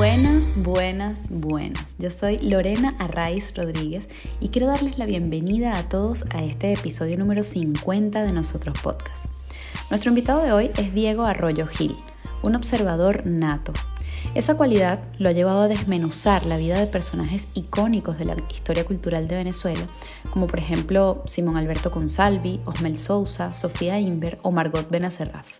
Buenas, buenas, buenas. Yo soy Lorena Arraiz Rodríguez y quiero darles la bienvenida a todos a este episodio número 50 de Nosotros Podcast. Nuestro invitado de hoy es Diego Arroyo Gil, un observador nato. Esa cualidad lo ha llevado a desmenuzar la vida de personajes icónicos de la historia cultural de Venezuela, como por ejemplo Simón Alberto Consalvi, Osmel Sousa, Sofía Inver o Margot Benacerraf.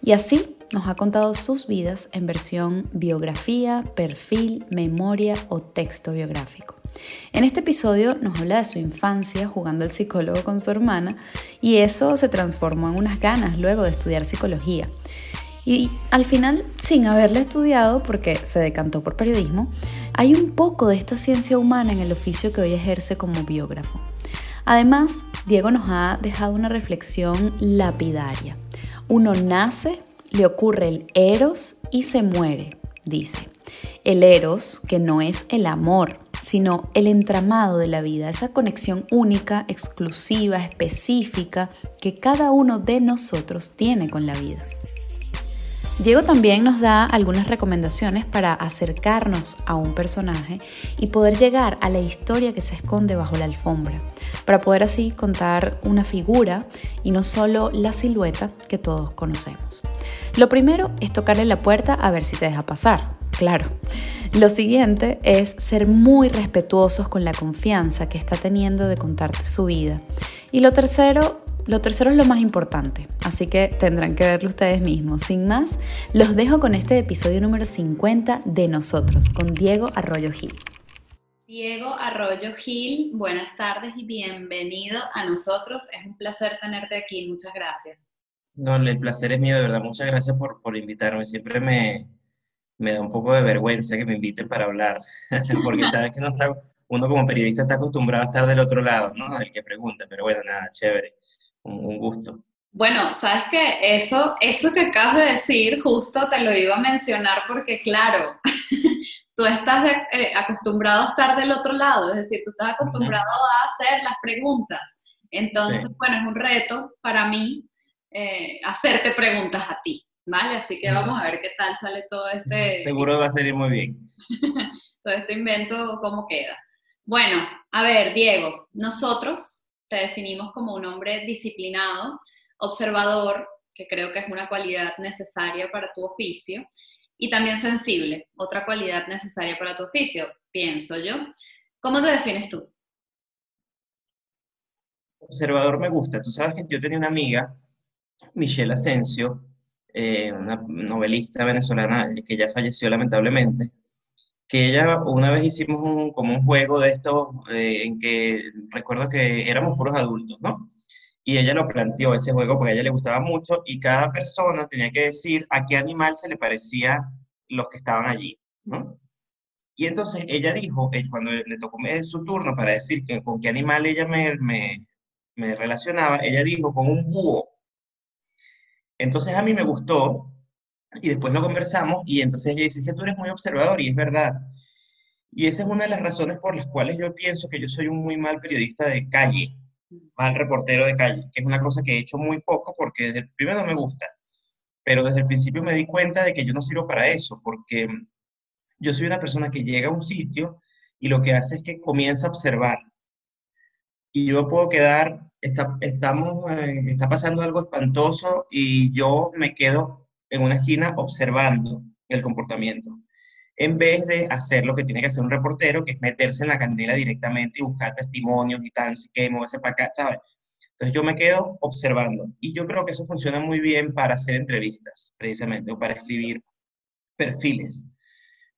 Y así nos ha contado sus vidas en versión biografía, perfil, memoria o texto biográfico. En este episodio nos habla de su infancia jugando al psicólogo con su hermana y eso se transformó en unas ganas luego de estudiar psicología. Y al final, sin haberla estudiado, porque se decantó por periodismo, hay un poco de esta ciencia humana en el oficio que hoy ejerce como biógrafo. Además, Diego nos ha dejado una reflexión lapidaria. Uno nace le ocurre el eros y se muere, dice. El eros, que no es el amor, sino el entramado de la vida, esa conexión única, exclusiva, específica que cada uno de nosotros tiene con la vida. Diego también nos da algunas recomendaciones para acercarnos a un personaje y poder llegar a la historia que se esconde bajo la alfombra, para poder así contar una figura y no solo la silueta que todos conocemos. Lo primero es tocarle la puerta a ver si te deja pasar, claro. Lo siguiente es ser muy respetuosos con la confianza que está teniendo de contarte su vida. Y lo tercero, lo tercero es lo más importante, así que tendrán que verlo ustedes mismos. Sin más, los dejo con este episodio número 50 de Nosotros, con Diego Arroyo Gil. Diego Arroyo Gil, buenas tardes y bienvenido a nosotros. Es un placer tenerte aquí, muchas gracias. No, el placer es mío, de verdad. Muchas gracias por, por invitarme. Siempre me, me da un poco de vergüenza que me inviten para hablar, porque sabes que no está, uno como periodista está acostumbrado a estar del otro lado, ¿no? El que pregunta, pero bueno, nada, chévere, un, gusto. Bueno, sabes que eso, eso que acabas de decir, justo te lo iba a mencionar porque, claro, tú estás eh, acostumbrado a estar del otro lado, es decir, tú estás acostumbrado a hacer las preguntas. Entonces, bueno, es un reto para mí eh, hacerte preguntas a ti, ¿vale? Así que vamos a ver qué tal sale todo este... Seguro va a salir muy bien. todo este invento, cómo queda. Bueno, a ver, Diego, nosotros te definimos como un hombre disciplinado, observador, que creo que es una cualidad necesaria para tu oficio, y también sensible, otra cualidad necesaria para tu oficio, pienso yo. ¿Cómo te defines tú? Observador me gusta. Tú sabes que yo tenía una amiga Michelle Asensio, eh, una novelista venezolana que ya falleció lamentablemente, que ella una vez hicimos como un juego de estos eh, en que recuerdo que éramos puros adultos, ¿no? Y ella lo planteó, ese juego, porque a ella le gustaba mucho y cada persona tenía que decir a qué animal se le parecía los que estaban allí, ¿no? Y entonces ella dijo, eh, cuando le tocó su turno para decir con qué animal ella me, me, me relacionaba, ella dijo con un búho. Entonces a mí me gustó y después lo conversamos y entonces ella dice que tú eres muy observador y es verdad. Y esa es una de las razones por las cuales yo pienso que yo soy un muy mal periodista de calle, mal reportero de calle, que es una cosa que he hecho muy poco porque desde el primero no me gusta, pero desde el principio me di cuenta de que yo no sirvo para eso, porque yo soy una persona que llega a un sitio y lo que hace es que comienza a observar. Y yo puedo quedar está, estamos, eh, está pasando algo espantoso y yo me quedo en una esquina observando el comportamiento, en vez de hacer lo que tiene que hacer un reportero, que es meterse en la candela directamente y buscar testimonios y tal, así que moverse para acá, ¿sabes? Entonces yo me quedo observando y yo creo que eso funciona muy bien para hacer entrevistas, precisamente, o para escribir perfiles,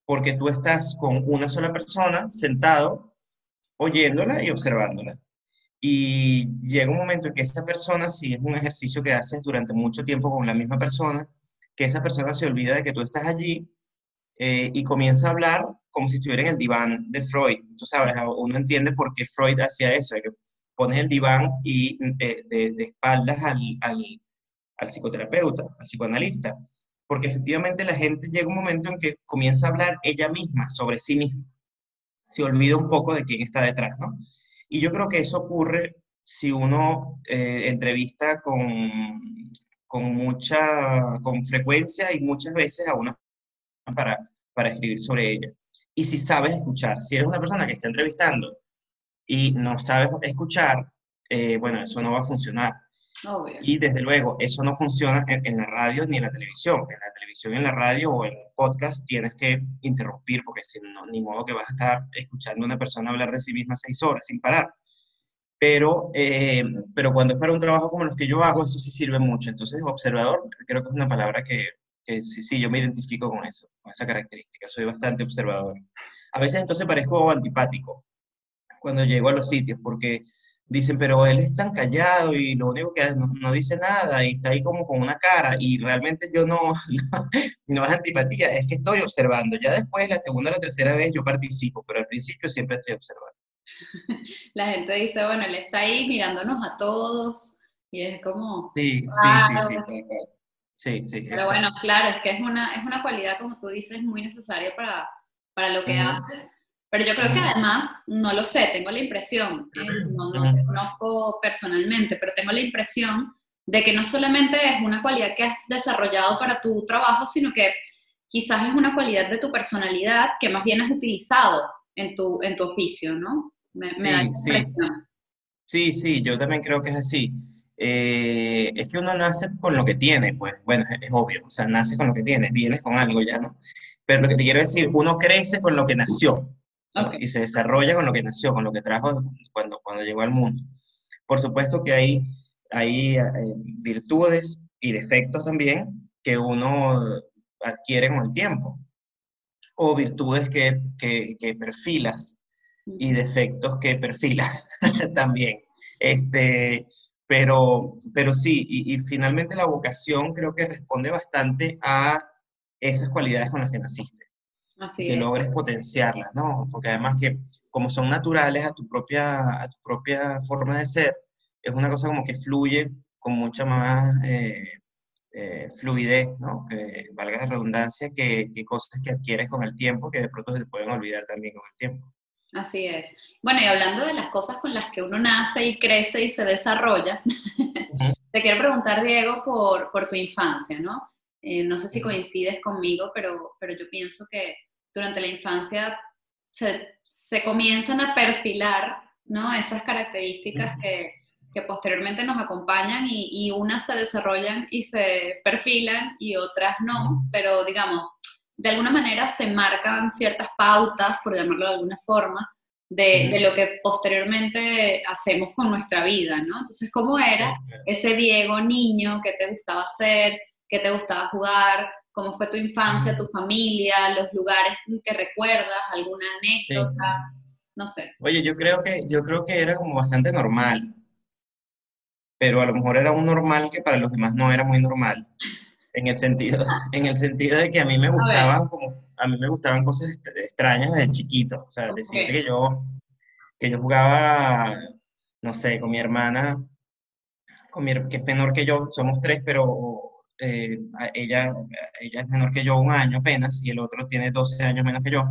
porque tú estás con una sola persona sentado, oyéndola y observándola. Y llega un momento en que esa persona, si es un ejercicio que haces durante mucho tiempo con la misma persona, que esa persona se olvida de que tú estás allí eh, y comienza a hablar como si estuviera en el diván de Freud. Tú sabes, uno entiende por qué Freud hacía eso, que pones el diván y eh, de, espaldas al, al, al psicoterapeuta, al psicoanalista, porque efectivamente la gente llega un momento en que comienza a hablar ella misma sobre sí misma, se olvida un poco de quién está detrás, ¿no? Y yo creo que eso ocurre si uno eh, entrevista con, con mucha, con frecuencia y muchas veces a una para, para escribir sobre ella. Y si sabes escuchar, si eres una persona que está entrevistando y no sabes escuchar, eh, bueno, eso no va a funcionar. Y desde luego, eso no funciona en, la radio ni en la televisión. En la televisión, en la radio o en el podcast tienes que interrumpir porque si no, ni modo que vas a estar escuchando a una persona hablar de sí misma seis horas sin parar. Pero, eh, pero cuando es para un trabajo como los que yo hago, eso sí sirve mucho. Entonces, observador, creo que es una palabra que, que sí, sí, yo me identifico con eso, con esa característica. Soy bastante observador. A veces entonces parezco antipático cuando llego a los sitios, porque dicen, pero él es tan callado y lo único que no, no, dice nada y está ahí como con una cara y realmente yo no, no, es antipatía, es que estoy observando. Ya después, la segunda o la tercera vez yo participo, pero al principio siempre estoy observando. La gente dice, bueno, él está ahí mirándonos a todos y es como... Sí, sí, sí, sí. Sí, sí. Pero bueno, claro, es que es una, es una cualidad, como tú dices, muy necesaria para, para lo que haces pero yo creo que además, no lo sé, tengo la impresión, eh, no, no te conozco personalmente, pero tengo la impresión de que no solamente es una cualidad que has desarrollado para tu trabajo, sino que quizás es una cualidad de tu personalidad que más bien has utilizado en tu, en tu oficio, ¿no? Me, sí, da sí. sí, sí, yo también creo que es así. Eh, es que uno nace con lo que tiene, pues, bueno, es, es, obvio, o sea, nace con lo que tiene, vienes con algo ya, ¿no? Pero lo que te quiero decir, uno crece con lo que nació y se desarrolla con lo que nació, con lo que trajo cuando, cuando llegó al mundo. Por supuesto que hay, hay eh, virtudes y defectos también que uno adquiere con el tiempo, o virtudes que, que, que perfilas y defectos que perfilas también. Este, pero, pero sí, y, y, finalmente la vocación creo que responde bastante a esas cualidades con las que naciste que logres potenciarlas, ¿no? Porque además que como son naturales a tu, propia, a tu propia forma de ser, es una cosa como que fluye con mucha más eh, eh, fluidez, ¿no? Que valga la redundancia, que, que, cosas que adquieres con el tiempo que de pronto se pueden olvidar también con el tiempo. Así es. Bueno, y hablando de las cosas con las que uno nace y crece y se desarrolla, te quiero preguntar, Diego, por, por tu infancia, ¿no? Eh, no sé si coincides conmigo, pero, pero yo pienso que durante la infancia se, se comienzan a perfilar ¿no? esas características que, que, posteriormente nos acompañan y, y, unas se desarrollan y se perfilan y otras no, pero digamos, de alguna manera se marcan ciertas pautas, por llamarlo de alguna forma, de, de, lo que posteriormente hacemos con nuestra vida, ¿no? Entonces, ¿cómo era ese Diego niño que te gustaba hacer, que te gustaba jugar, cómo fue tu infancia, tu familia, los lugares que recuerdas, alguna anécdota, no sé. Oye, yo creo que yo creo que era como bastante normal, pero a lo mejor era un normal que para los demás no era muy normal. En el sentido, en el sentido de que a mí me gustaban como a mí me gustaban cosas extrañas desde chiquito, o sea, decir que yo que yo jugaba no sé, con mi hermana con mi, que es menor que yo, somos tres, pero eh, ella, ella es menor que yo un año apenas y el otro tiene 12 años menos que yo.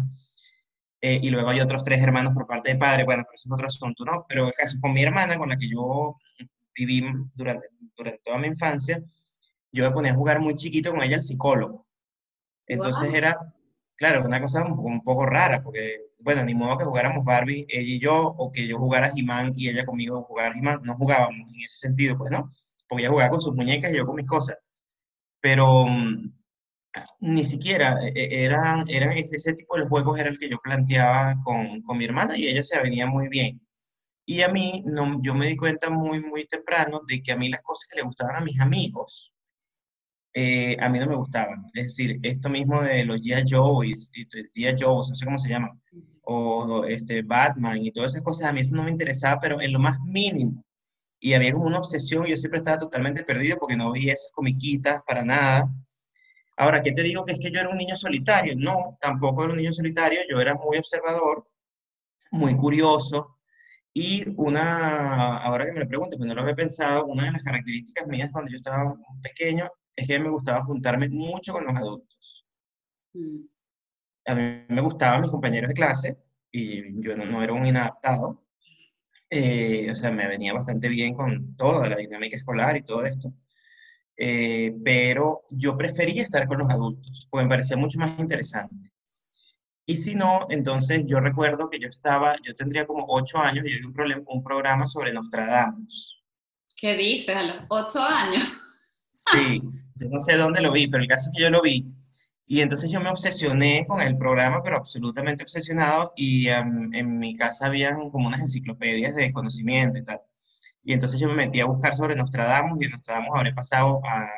Eh, y luego hay otros tres hermanos por parte de padre, bueno, pero eso es otro asunto, ¿no? Pero el caso con mi hermana, con la que yo viví durante, durante toda mi infancia, yo me ponía a jugar muy chiquito con ella el psicólogo. Entonces era, claro, una cosa un, un, poco rara, porque, bueno, ni modo que jugáramos Barbie, ella y yo, o que yo jugara He-Man y ella conmigo jugara He-Man, no jugábamos en ese sentido, pues, ¿no? Porque ella jugaba con sus muñecas y yo con mis cosas pero mm, ni siquiera e, e, eran, eran ese tipo de juegos era el que yo planteaba con, con mi hermana y ella se venía muy bien. Y a mí, no, yo me di cuenta muy, muy temprano de que a mí las cosas que le gustaban a mis amigos, eh, a mí no me gustaban. Es decir, esto mismo de los G.I. Joes, G.I. Joes, no sé cómo se llaman, o este, Batman y todas esas cosas, a mí eso no me interesaba, pero en lo más mínimo y había como una obsesión, yo siempre estaba totalmente perdido porque no veía esas comiquitas para nada. Ahora, ¿qué te digo? Que es que yo era un niño solitario. No, tampoco era un niño solitario, yo era muy observador, muy curioso. Y una, ahora que me lo pregunto, pues no lo había pensado, una de las características mías cuando yo estaba pequeño es que me gustaba juntarme mucho con los adultos. Mm. A mí me gustaban mis compañeros de clase y yo no, no era un inadaptado, eh, o sea, me venía bastante bien con toda la dinámica escolar y todo esto. Eh, pero yo prefería estar con los adultos, porque me parecía mucho más interesante. Y si no, entonces yo recuerdo que yo estaba, yo tendría como ocho años y yo vi un, problema, un programa sobre Nostradamus. ¿Qué dices? A los ocho años. Sí, yo no sé dónde lo vi, pero el caso es que yo lo vi. Y entonces yo me obsesioné con el programa, pero absolutamente obsesionado, y en mi casa habían como unas enciclopedias de conocimiento y tal. Y entonces yo me metí a buscar sobre Nostradamus, y Nostradamus habré pasado a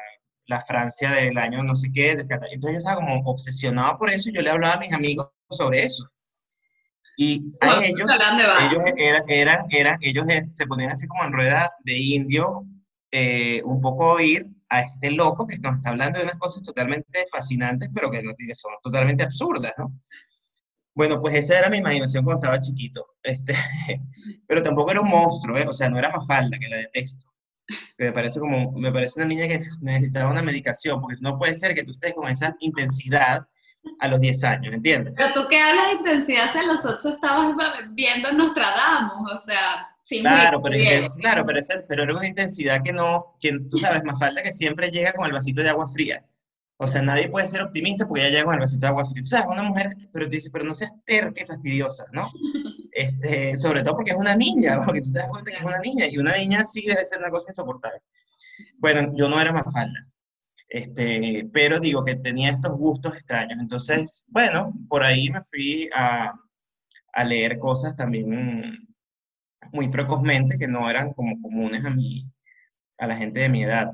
la Francia del año no sé qué. Entonces yo estaba como obsesionado por eso, y yo le hablaba a mis amigos sobre eso. Y a ellos, ellos eran, eran, eran, ellos eh, se ponían así como en rueda de indio, eh, un poco oír a este loco que nos está hablando de unas cosas totalmente fascinantes, pero que, no, que son totalmente absurdas, ¿no? Bueno, pues esa era mi imaginación cuando estaba chiquito. Este, pero tampoco era un monstruo, ¿eh? O sea, no era más falda, que la detesto. me parece como, me parece una niña que necesitaba una medicación, porque no puede ser que tú estés con esa intensidad a los 10 años, ¿entiendes? Pero tú que hablas de intensidad, si a los 8 estabas viendo Nostradamus, o sea, sí, claro, pero, claro pero, pero era una intensidad que no, que tú sabes, más falta que siempre llega con el vasito de agua fría. O sea, nadie puede ser optimista porque ya llega con el vasito de agua fría. Tú sabes, una mujer, pero te dice, pero no seas terca y fastidiosa, ¿no? Este, sobre todo porque es una niña, porque tú te das cuenta que es una niña, y una niña sí debe ser una cosa insoportable. Bueno, yo no era más falda. Este, pero digo que tenía estos gustos extraños. Entonces, bueno, por ahí me fui a, a leer cosas también muy precozmente que no eran como comunes a mí, a la gente de mi edad.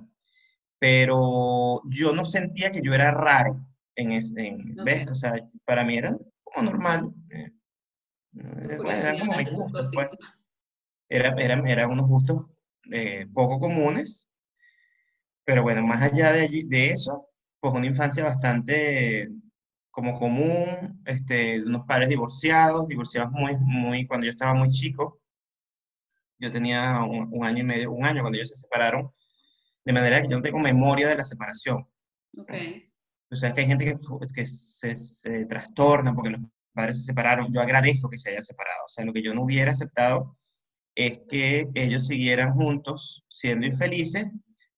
Pero yo no sentía que yo era raro en, ese, ¿ves? O sea, para mí era como normal. Eh, eh, eran como mis gustos, pues. Era, eran, eran unos gustos eh, poco comunes pero bueno, más allá de, allí, de eso, pues una infancia bastante como común, este, unos padres divorciados, divorciados muy, muy, cuando yo estaba muy chico, yo tenía un, año y medio, un año cuando ellos se separaron, de manera que yo no tengo memoria de la separación. Okay. O sea, es que hay gente que, que se, se, trastorna porque los padres se separaron. Yo agradezco que se hayan separado. O sea, lo que yo no hubiera aceptado es que ellos siguieran juntos siendo infelices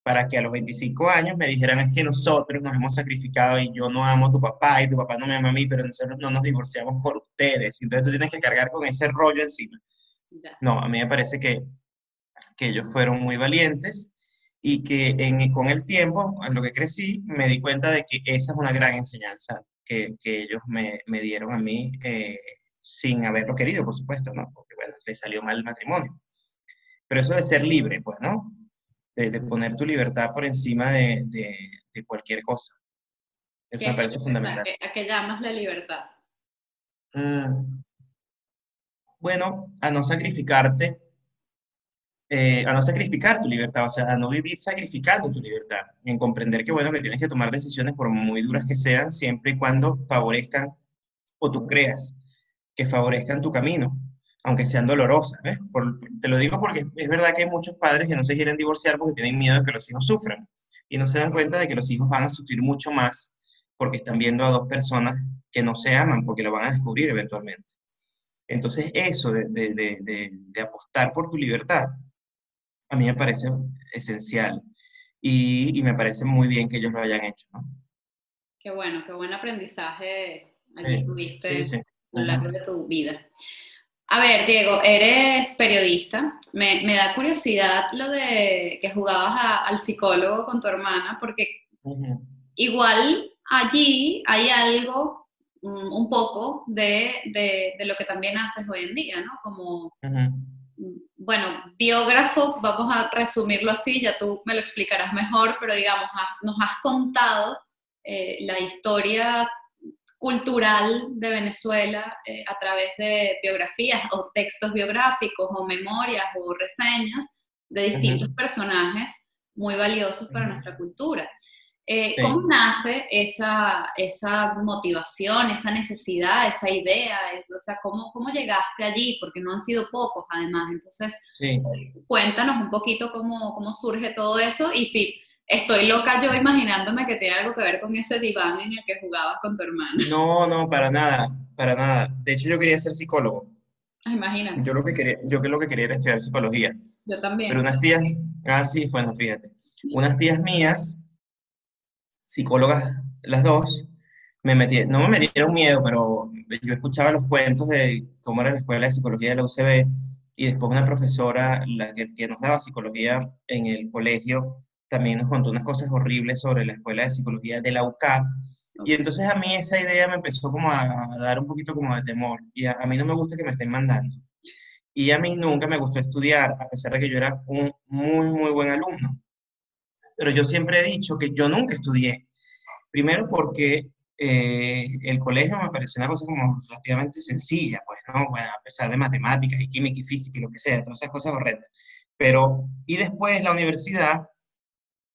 para que a los 25 años me dijeran es que nosotros nos hemos sacrificado y yo no amo a tu papá y tu papá no me ama a mí, pero nosotros no nos divorciamos por ustedes. Entonces tú tienes que cargar con ese rollo encima. No, a mí me parece que, que ellos fueron muy valientes y que en, con el tiempo, en lo que crecí, me di cuenta de que esa es una gran enseñanza que, que ellos me, me, dieron a mí eh, sin haberlo querido, por supuesto, ¿no? Porque, bueno, te salió mal el matrimonio. Pero eso de ser libre, pues, ¿no? de, poner tu libertad por encima de, de, cualquier cosa. Eso me parece fundamental. ¿A qué, llamas la libertad? Mm. Bueno, a no sacrificarte, eh, a no sacrificar tu libertad, o sea, a no vivir sacrificando tu libertad, en comprender que, bueno, que tienes que tomar decisiones por muy duras que sean, siempre y cuando favorezcan, o tú creas, que favorezcan tu camino aunque sean dolorosas. ¿ves? te lo digo porque es verdad que hay muchos padres que no se quieren divorciar porque tienen miedo de que los hijos sufran y no se dan cuenta de que los hijos van a sufrir mucho más porque están viendo a dos personas que no se aman porque lo van a descubrir eventualmente. Entonces eso de, de, de, apostar por tu libertad, a mí me parece esencial y, y, me parece muy bien que ellos lo hayan hecho. ¿no? Qué bueno, qué buen aprendizaje allí tuviste a lo largo de tu vida. A ver, Diego, eres periodista. Me, da curiosidad lo de que jugabas al psicólogo con tu hermana, porque igual allí hay algo, un poco, de, lo que también haces hoy en día, ¿no? Como, mm, bueno, biógrafo, vamos a resumirlo así, ya tú me lo explicarás mejor, pero digamos, nos has contado eh, la historia cultural de Venezuela eh, a través de biografías o textos biográficos o memorias o reseñas de distintos personajes muy valiosos para nuestra cultura. Eh, ¿Cómo nace esa, esa motivación, esa necesidad, esa idea? O sea, ¿cómo, ¿cómo llegaste allí? Porque no han sido pocos, además. Entonces, eh, cuéntanos un poquito cómo, cómo surge todo eso y si estoy loca yo imaginándome que tiene algo que ver con ese diván en el que jugabas con tu hermano. No, no, para nada, para nada. De hecho, yo quería ser psicólogo. Ah, imagínate. Yo lo que quería, yo lo que quería era estudiar psicología. Yo también. Pero unas tías, ah, sí, bueno, fíjate. Unas tías mías, psicólogas las dos, me metí, no me metieron miedo, pero yo escuchaba los cuentos de cómo era la escuela de psicología de la UCB y después una profesora la que, que nos daba psicología en el colegio también nos contó unas cosas horribles sobre la escuela de psicología de la UCAP. Y entonces a mí esa idea me empezó como a, dar un poquito como de temor. Y a, mí no me gusta que me estén mandando. Y a mí nunca me gustó estudiar, a pesar de que yo era un muy, muy buen alumno. Pero yo siempre he dicho que yo nunca estudié. Primero porque eh, el colegio me pareció una cosa como relativamente sencilla, pues, ¿no? Bueno, a pesar de matemáticas y química y física y lo que sea, todas esas cosas horrendas. Pero, y después la universidad,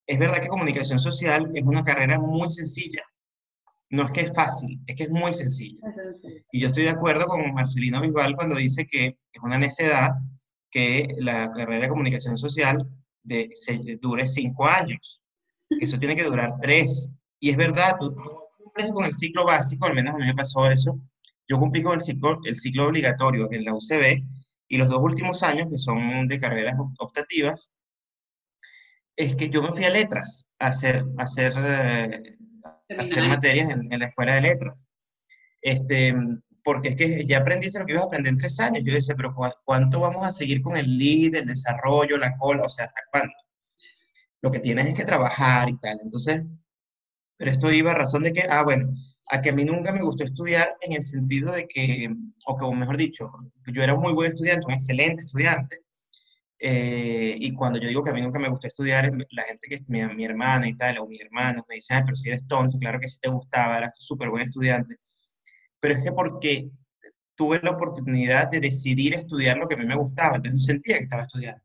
es verdad que comunicación social es una carrera muy sencilla. No es que es fácil, es que es muy sencilla. Y yo estoy de acuerdo con Marcelino Bisbal cuando dice que es una necedad que la carrera de comunicación social de, se, dure cinco años. Eso tiene que durar tres. Y es verdad, tú cumples con el ciclo básico, al menos a mí me pasó eso. Yo cumplí con el ciclo, el ciclo obligatorio en la UCB y los dos últimos años, que son de carreras optativas, es que yo me fui a letras a hacer, a hacer, eh, hacer materias en, en, la escuela de letras. Este, porque es que ya aprendiste lo que ibas a aprender en tres años. Yo decía, pero ¿cuánto vamos a seguir con el lead, el desarrollo, la cola? O sea, ¿hasta cuándo? Lo que tienes es que trabajar y tal. Entonces, pero esto iba a razón de que, ah, bueno, a que a mí nunca me gustó estudiar en el sentido de que, o como mejor dicho, yo era un muy buen estudiante, un excelente estudiante, eh, y cuando yo digo que a mí nunca me gustó estudiar, la gente que es mi, mi hermana y tal, o mis hermanos, me dicen, pero si eres tonto, claro que sí te gustaba, eras súper buen estudiante. Pero es que porque tuve la oportunidad de decidir estudiar lo que a mí me gustaba, entonces sentía que estaba estudiando.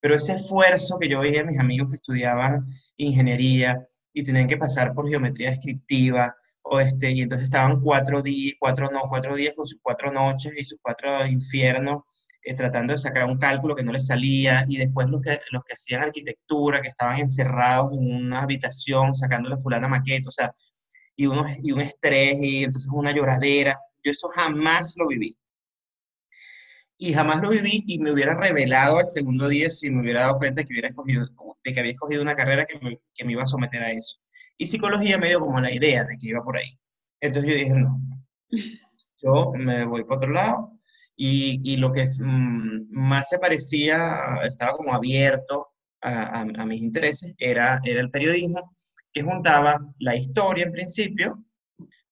Pero ese esfuerzo que yo veía a mis amigos que estudiaban ingeniería y tenían que pasar por geometría descriptiva, o este, y entonces estaban cuatro días, cuatro, no, cuatro días con sus cuatro noches y sus cuatro infiernos eh, tratando de sacar un cálculo que no les salía, y después los que, los que hacían arquitectura, que estaban encerrados en una habitación sacándole fulana maqueta, o sea, y, uno, y un estrés, y entonces una lloradera. Yo eso jamás lo viví. Y jamás lo viví y me hubiera revelado al segundo día si me hubiera dado cuenta que, hubiera escogido, de que había escogido una carrera que me, que me iba a someter a eso. Y psicología me dio como la idea de que iba por ahí. Entonces yo dije, no, yo me voy por otro lado, y, lo que mm, más se parecía, estaba como abierto a, mis intereses, era, era el periodismo, que juntaba la historia en principio,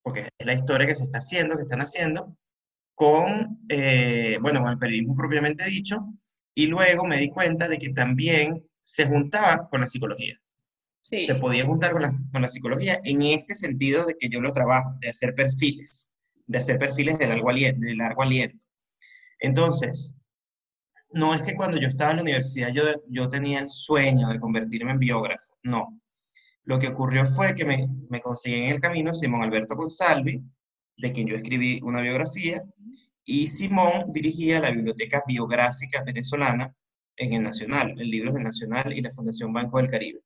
porque es la historia que se está haciendo, que están haciendo, con, eh, bueno, con el periodismo propiamente dicho, y luego me di cuenta de que también se juntaba con la psicología. Se podía juntar con la, con la psicología en este sentido de que yo lo trabajo, de hacer perfiles, de hacer perfiles de largo aliento. De largo aliento. Entonces, no es que cuando yo estaba en la universidad yo, yo tenía el sueño de convertirme en biógrafo, no. Lo que ocurrió fue que me, me conseguí en el camino Simón Alberto Consalvi, de quien yo escribí una biografía, y Simón dirigía la Biblioteca Biográfica Venezolana en el Nacional, el libro del Nacional y la Fundación Banco del Caribe.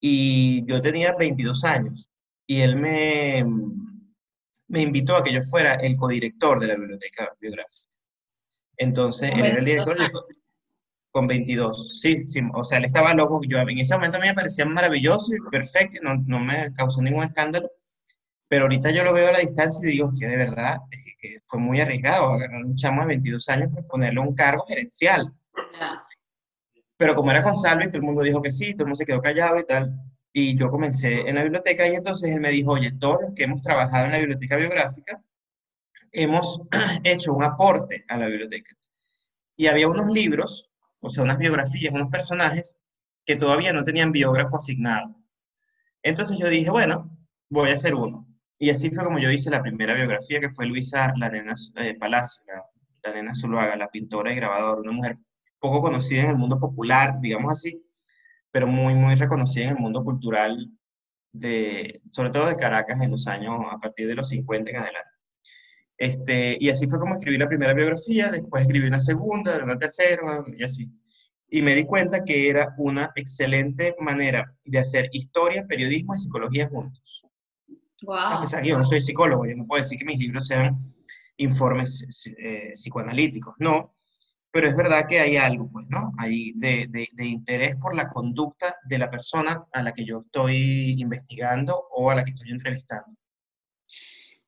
Y yo tenía 22 años, y él me, me invitó a que yo fuera el codirector de la Biblioteca Biográfica. Entonces, él era el director con 22. Sí, sí, o sea, él estaba loco. Yo, en ese momento a mí me parecía maravilloso y perfecto, no, no me causó ningún escándalo. Pero ahorita yo lo veo a la distancia y digo que de verdad que fue muy arriesgado agarrar un chamo de 22 años para ponerle un cargo gerencial. Pero como era con Salvi, todo el mundo dijo que sí, todo el mundo se quedó callado y tal. Y yo comencé en la biblioteca y entonces él me dijo, oye, todos los que hemos trabajado en la biblioteca biográfica, hemos hecho un aporte a la biblioteca. Y había unos libros, o sea, unas biografías, unos personajes que todavía no tenían biógrafo asignado. Entonces yo dije, bueno, voy a hacer uno. Y así fue como yo hice la primera biografía, que fue Luisa La Nena eh, Palacio, la, Nena Zuluaga, la pintora y grabadora, una mujer poco conocida en el mundo popular, digamos así, pero muy, muy reconocida en el mundo cultural, de, sobre todo de Caracas en los años, a partir de los 50 en adelante. Este, y así fue como escribí la primera biografía, después escribí una segunda, una tercera, y así. Y me di cuenta que era una excelente manera de hacer historia, periodismo y psicología juntos. Wow. A pesar que yo no soy psicólogo, yo no puedo decir que mis libros sean informes eh, psicoanalíticos, no, pero es verdad que hay algo, pues, ¿no? Hay de, de, de, interés por la conducta de la persona a la que yo estoy investigando o a la que estoy entrevistando.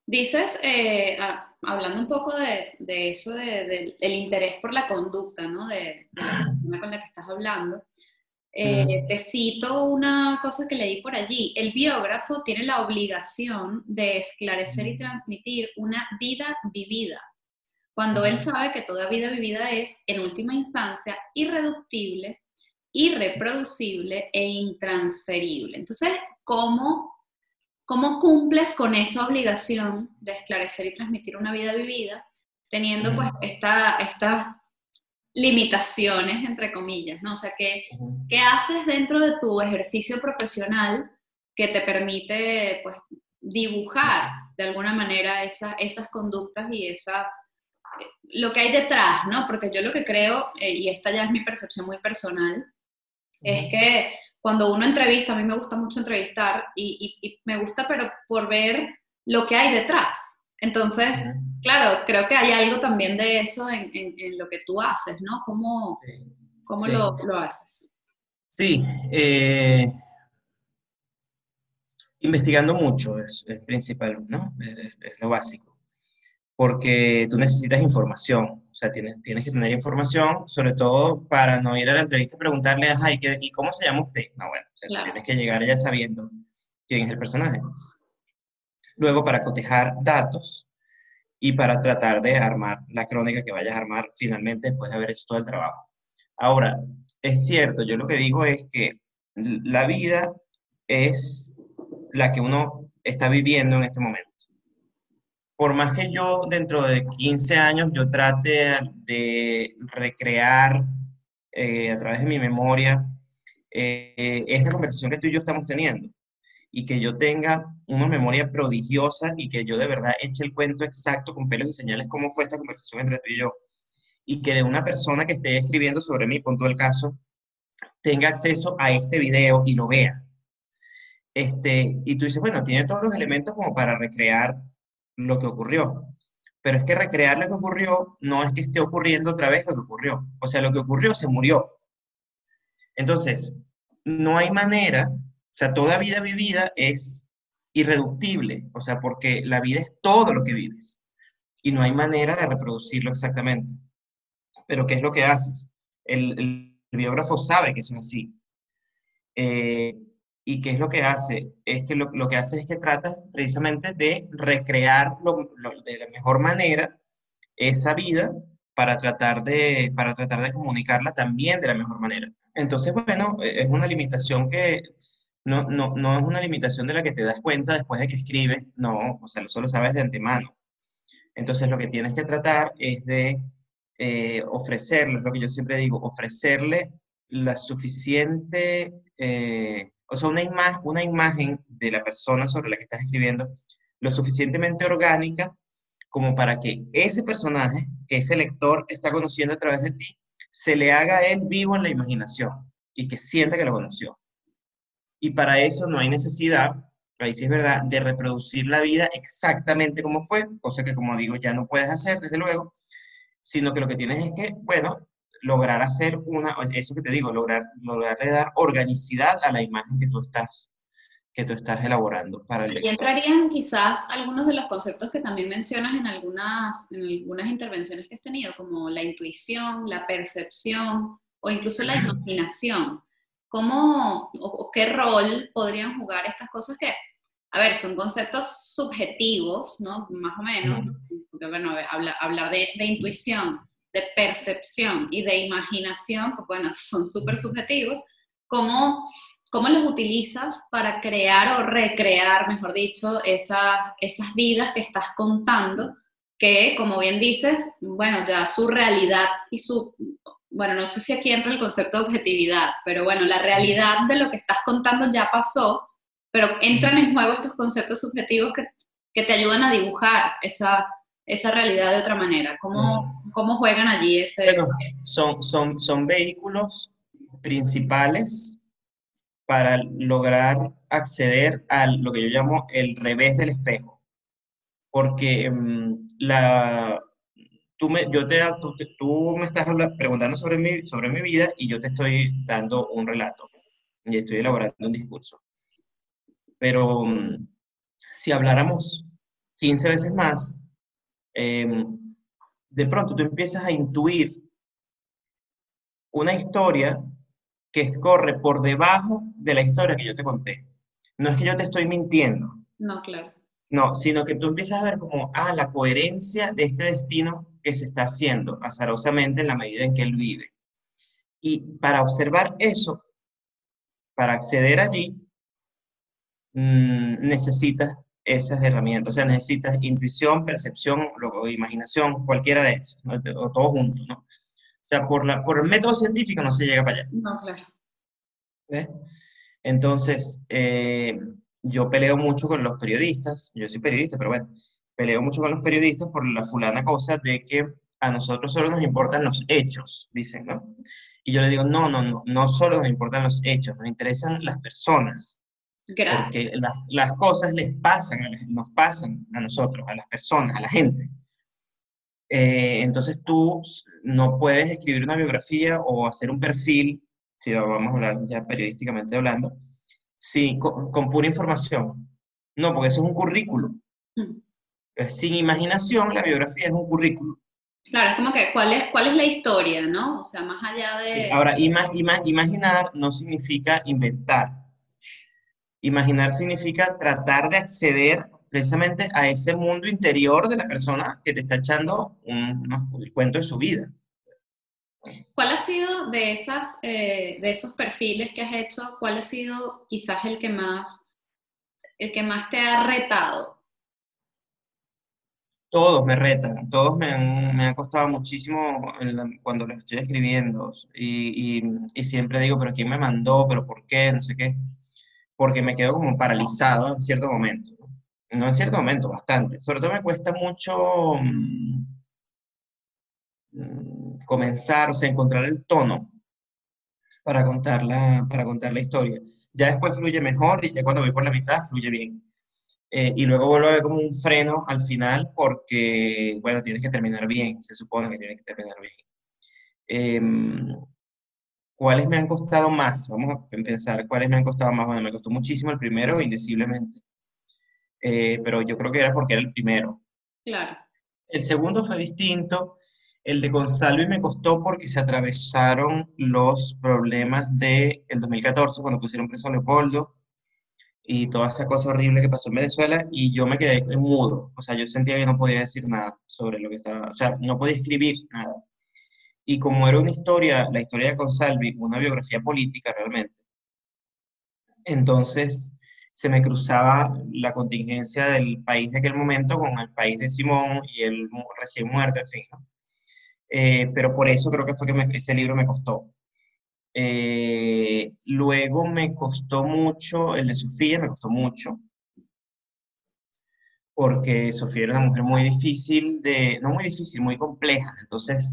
Dices, eh, ah, hablando un poco de, eso, del interés por la conducta, ¿no? De, la persona con la que estás hablando. Eh, te cito una cosa que leí por allí. El biógrafo tiene la obligación de esclarecer y transmitir una vida vivida, cuando él sabe que toda vida vivida es, en última instancia, irreductible, irreproducible e intransferible. Entonces, ¿cómo ¿Cómo cumples con esa obligación de esclarecer y transmitir una vida vivida, teniendo pues estas limitaciones, entre comillas, ¿no? O sea, ¿qué, ¿qué haces dentro de tu ejercicio profesional que te permite pues dibujar de alguna manera esas conductas y esas eh, lo que hay detrás, ¿no? Porque yo lo que creo, eh, y esta ya es mi percepción muy personal, es que cuando uno entrevista, a mí me gusta mucho entrevistar y, me gusta, pero por ver lo que hay detrás. Entonces, claro, creo que hay algo también de eso en, lo que tú haces, ¿no? ¿Cómo, cómo Lo, haces? Sí, eh, investigando mucho es, principal, ¿no? es, lo básico porque tú necesitas información, o sea, tienes, tienes que tener información, sobre todo para no ir a la entrevista y preguntarle, ajá, ¿y, cómo se llama usted? No, bueno, tienes que llegar ya sabiendo quién es el personaje. Luego, para cotejar datos y para tratar de armar la crónica que vayas a armar finalmente después de haber hecho todo el trabajo. Ahora, es cierto, yo lo que digo es que la vida es la que uno está viviendo en este momento por más que yo dentro de 15 años yo trate de recrear eh, a través de mi memoria eh, esta conversación que tú y yo estamos teniendo y que yo tenga una memoria prodigiosa y que yo de verdad eche el cuento exacto con pelos y señales cómo fue esta conversación entre tú y yo y que una persona que esté escribiendo sobre mí, punto el caso, tenga acceso a este video y lo vea. Este, y tú dices, bueno, tiene todos los elementos como para recrear lo que ocurrió. Pero es que recrear lo que ocurrió no es que esté ocurriendo otra vez lo que ocurrió. O sea, lo que ocurrió se murió. Entonces, no hay manera, o sea, toda vida vivida es irreductible, o sea, porque la vida es todo lo que vives y no hay manera de reproducirlo exactamente. Pero ¿qué es lo que haces? El, biógrafo sabe que es así. Eh, ¿Y qué es lo que hace? Es que lo, lo que hace es que trata precisamente de recrear de la mejor manera esa vida para tratar, de, para tratar de comunicarla también de la mejor manera. Entonces, bueno, e, es una limitación que no, no, no es una limitación de la que te das cuenta después de que escribes, no, o sea, eso lo sabes de antemano. Entonces, lo que tienes que tratar es de eh, ofrecerle, es lo que yo siempre digo, ofrecerle la suficiente... Eh, o sea, una, imagen, de la persona sobre la que estás escribiendo lo suficientemente orgánica como para que ese personaje que ese lector está conociendo a través de ti, se le haga él vivo en la imaginación y que sienta que lo conoció. Y para eso no hay necesidad, ahí sí es verdad, de reproducir la vida exactamente como fue, cosa que como digo ya no puedes hacer, desde luego, sino que lo que tienes es que, bueno, lograr hacer una, eso que te digo, lograr, lograr dar organicidad a la imagen que tú estás, que tú estás elaborando para el Y entrarían quizás algunos de los conceptos que también mencionas en algunas, en algunas intervenciones que has tenido, como la intuición, la percepción o incluso la imaginación. ¿Cómo o, qué rol podrían jugar estas cosas que, a ver, son conceptos subjetivos, ¿no? Más o menos, porque bueno, hablar de, de intuición de percepción y de imaginación, pues bueno, son súper subjetivos, ¿cómo, ¿cómo los utilizas para crear o recrear, mejor dicho, esa, esas vidas que estás contando? que, como bien dices, bueno, ya su realidad y su, bueno, no sé si aquí entra el concepto de objetividad, pero bueno, la realidad de lo que estás contando ya pasó, pero entran en juego estos conceptos subjetivos que, que te ayudan a dibujar esa, esa realidad de otra manera? ¿Cómo, cómo juegan allí ese...? Bueno, son, son, son vehículos principales para lograr acceder a lo que yo llamo el revés del espejo. Porque mm, la, tú, me, yo te, tú, me estás preguntando sobre mi, sobre mi vida y yo te estoy dando un relato y estoy elaborando un discurso. Pero mm, si habláramos 15 veces más, em, de pronto tú empiezas a intuir una historia que corre por debajo de la historia que yo te conté. No es que yo te estoy mintiendo. No, claro. No, sino que tú empiezas a ver como, ah, la coherencia de este destino que se está haciendo azarosamente en la medida en que él vive. Y para observar eso, para acceder allí, mm, necesitas esas herramientas, o sea, necesitas intuición, percepción, imaginación, cualquiera de esos, o todo junto, ¿no? O sea, por, la, por el método científico no se llega para allá. No, claro. ¿Ves? Entonces, eh, yo peleo mucho con los periodistas, yo soy periodista, pero bueno, peleo mucho con los periodistas por la fulana cosa de que a nosotros solo nos importan los hechos, dicen, ¿no? Y yo le digo, no, no, no, no solo nos importan los hechos, nos interesan las personas. Gracias. Porque las, las cosas les pasan, nos pasan a nosotros, a las personas, a la gente. Eh, entonces tú no puedes escribir una biografía o hacer un perfil, si vamos a hablar ya periodísticamente hablando, sí, con, pura información. No, porque eso es un currículum. Mm. Sin imaginación, la biografía es un currículum. Claro, es como que, ¿cuál es, cuál es la historia, no? O sea, más allá de... Ahora, imaginar no significa inventar. Imaginar significa tratar de acceder precisamente a ese mundo interior de la persona que te está echando un, cuento de su vida. ¿Cuál ha sido de, esas, eh, de esos perfiles que has hecho, cuál ha sido quizás el que más, el que más te ha retado? Todos me retan, todos me han, me ha costado muchísimo cuando los estoy escribiendo y, y, y, siempre digo, pero ¿quién me mandó? ¿Pero por qué? No sé qué. Porque me quedo como paralizado en cierto momento. No, en cierto momento, bastante. Sobre todo me cuesta mucho... Mm, Mm, comenzar, o sea, encontrar el tono para contar la, para contar la historia. Ya después fluye mejor y ya cuando voy por la mitad fluye bien. Eh, y luego vuelvo a ver como un freno al final porque, bueno, tienes que terminar bien, se supone que tienes que terminar bien. Em, ¿Cuáles me han costado más? Vamos a pensar, ¿cuáles me han costado más? Bueno, me costó muchísimo el primero, indeciblemente. Eh, pero yo creo que era porque era el primero. Claro. El segundo fue distinto el de Gonzalo me costó porque se atravesaron los problemas del el 2014, cuando pusieron preso a Leopoldo y toda esa cosa horrible que pasó en Venezuela, y yo me quedé mudo. O sea, yo sentía que no podía decir nada sobre lo que estaba, o sea, no podía escribir nada. Y como era una historia, la historia de Consalvi, una biografía política realmente, entonces se me cruzaba la contingencia del país de aquel momento con el país de Simón y el recién muerto, en fin. Eh, pero por eso creo que fue que ese libro me costó. Eh, luego me costó mucho, el de Sofía me costó mucho, porque Sofía era una mujer muy difícil, de, no muy difícil, muy compleja. Entonces,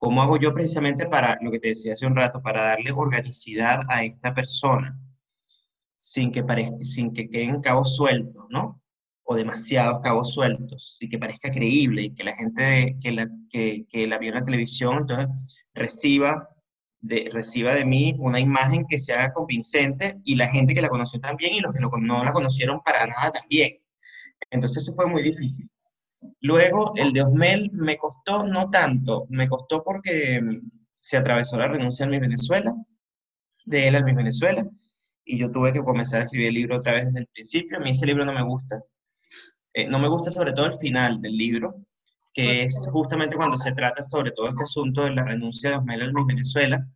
¿cómo hago yo precisamente para, lo que te decía hace un rato, para darle organicidad a esta persona? Sin que, parezca, sin que queden cabos sueltos, ¿no? o demasiados cabos sueltos y que parezca creíble y que la gente que la, que, que la vio en la televisión entonces reciba de, reciba de mí una imagen que se haga convincente y la gente que la conoció también y los que no la conocieron para nada también. Entonces eso fue muy difícil. Luego el de Osmel me costó no tanto, me costó porque mm, se atravesó la renuncia al Miss Venezuela, de él al Miss Venezuela, y yo tuve que comenzar a escribir el libro otra vez desde el principio. A mí ese libro no me gusta, eh, no me gusta sobre todo el final del libro, que es justamente cuando se trata sobre todo este asunto de la renuncia de Osmel al Miss Venezuela,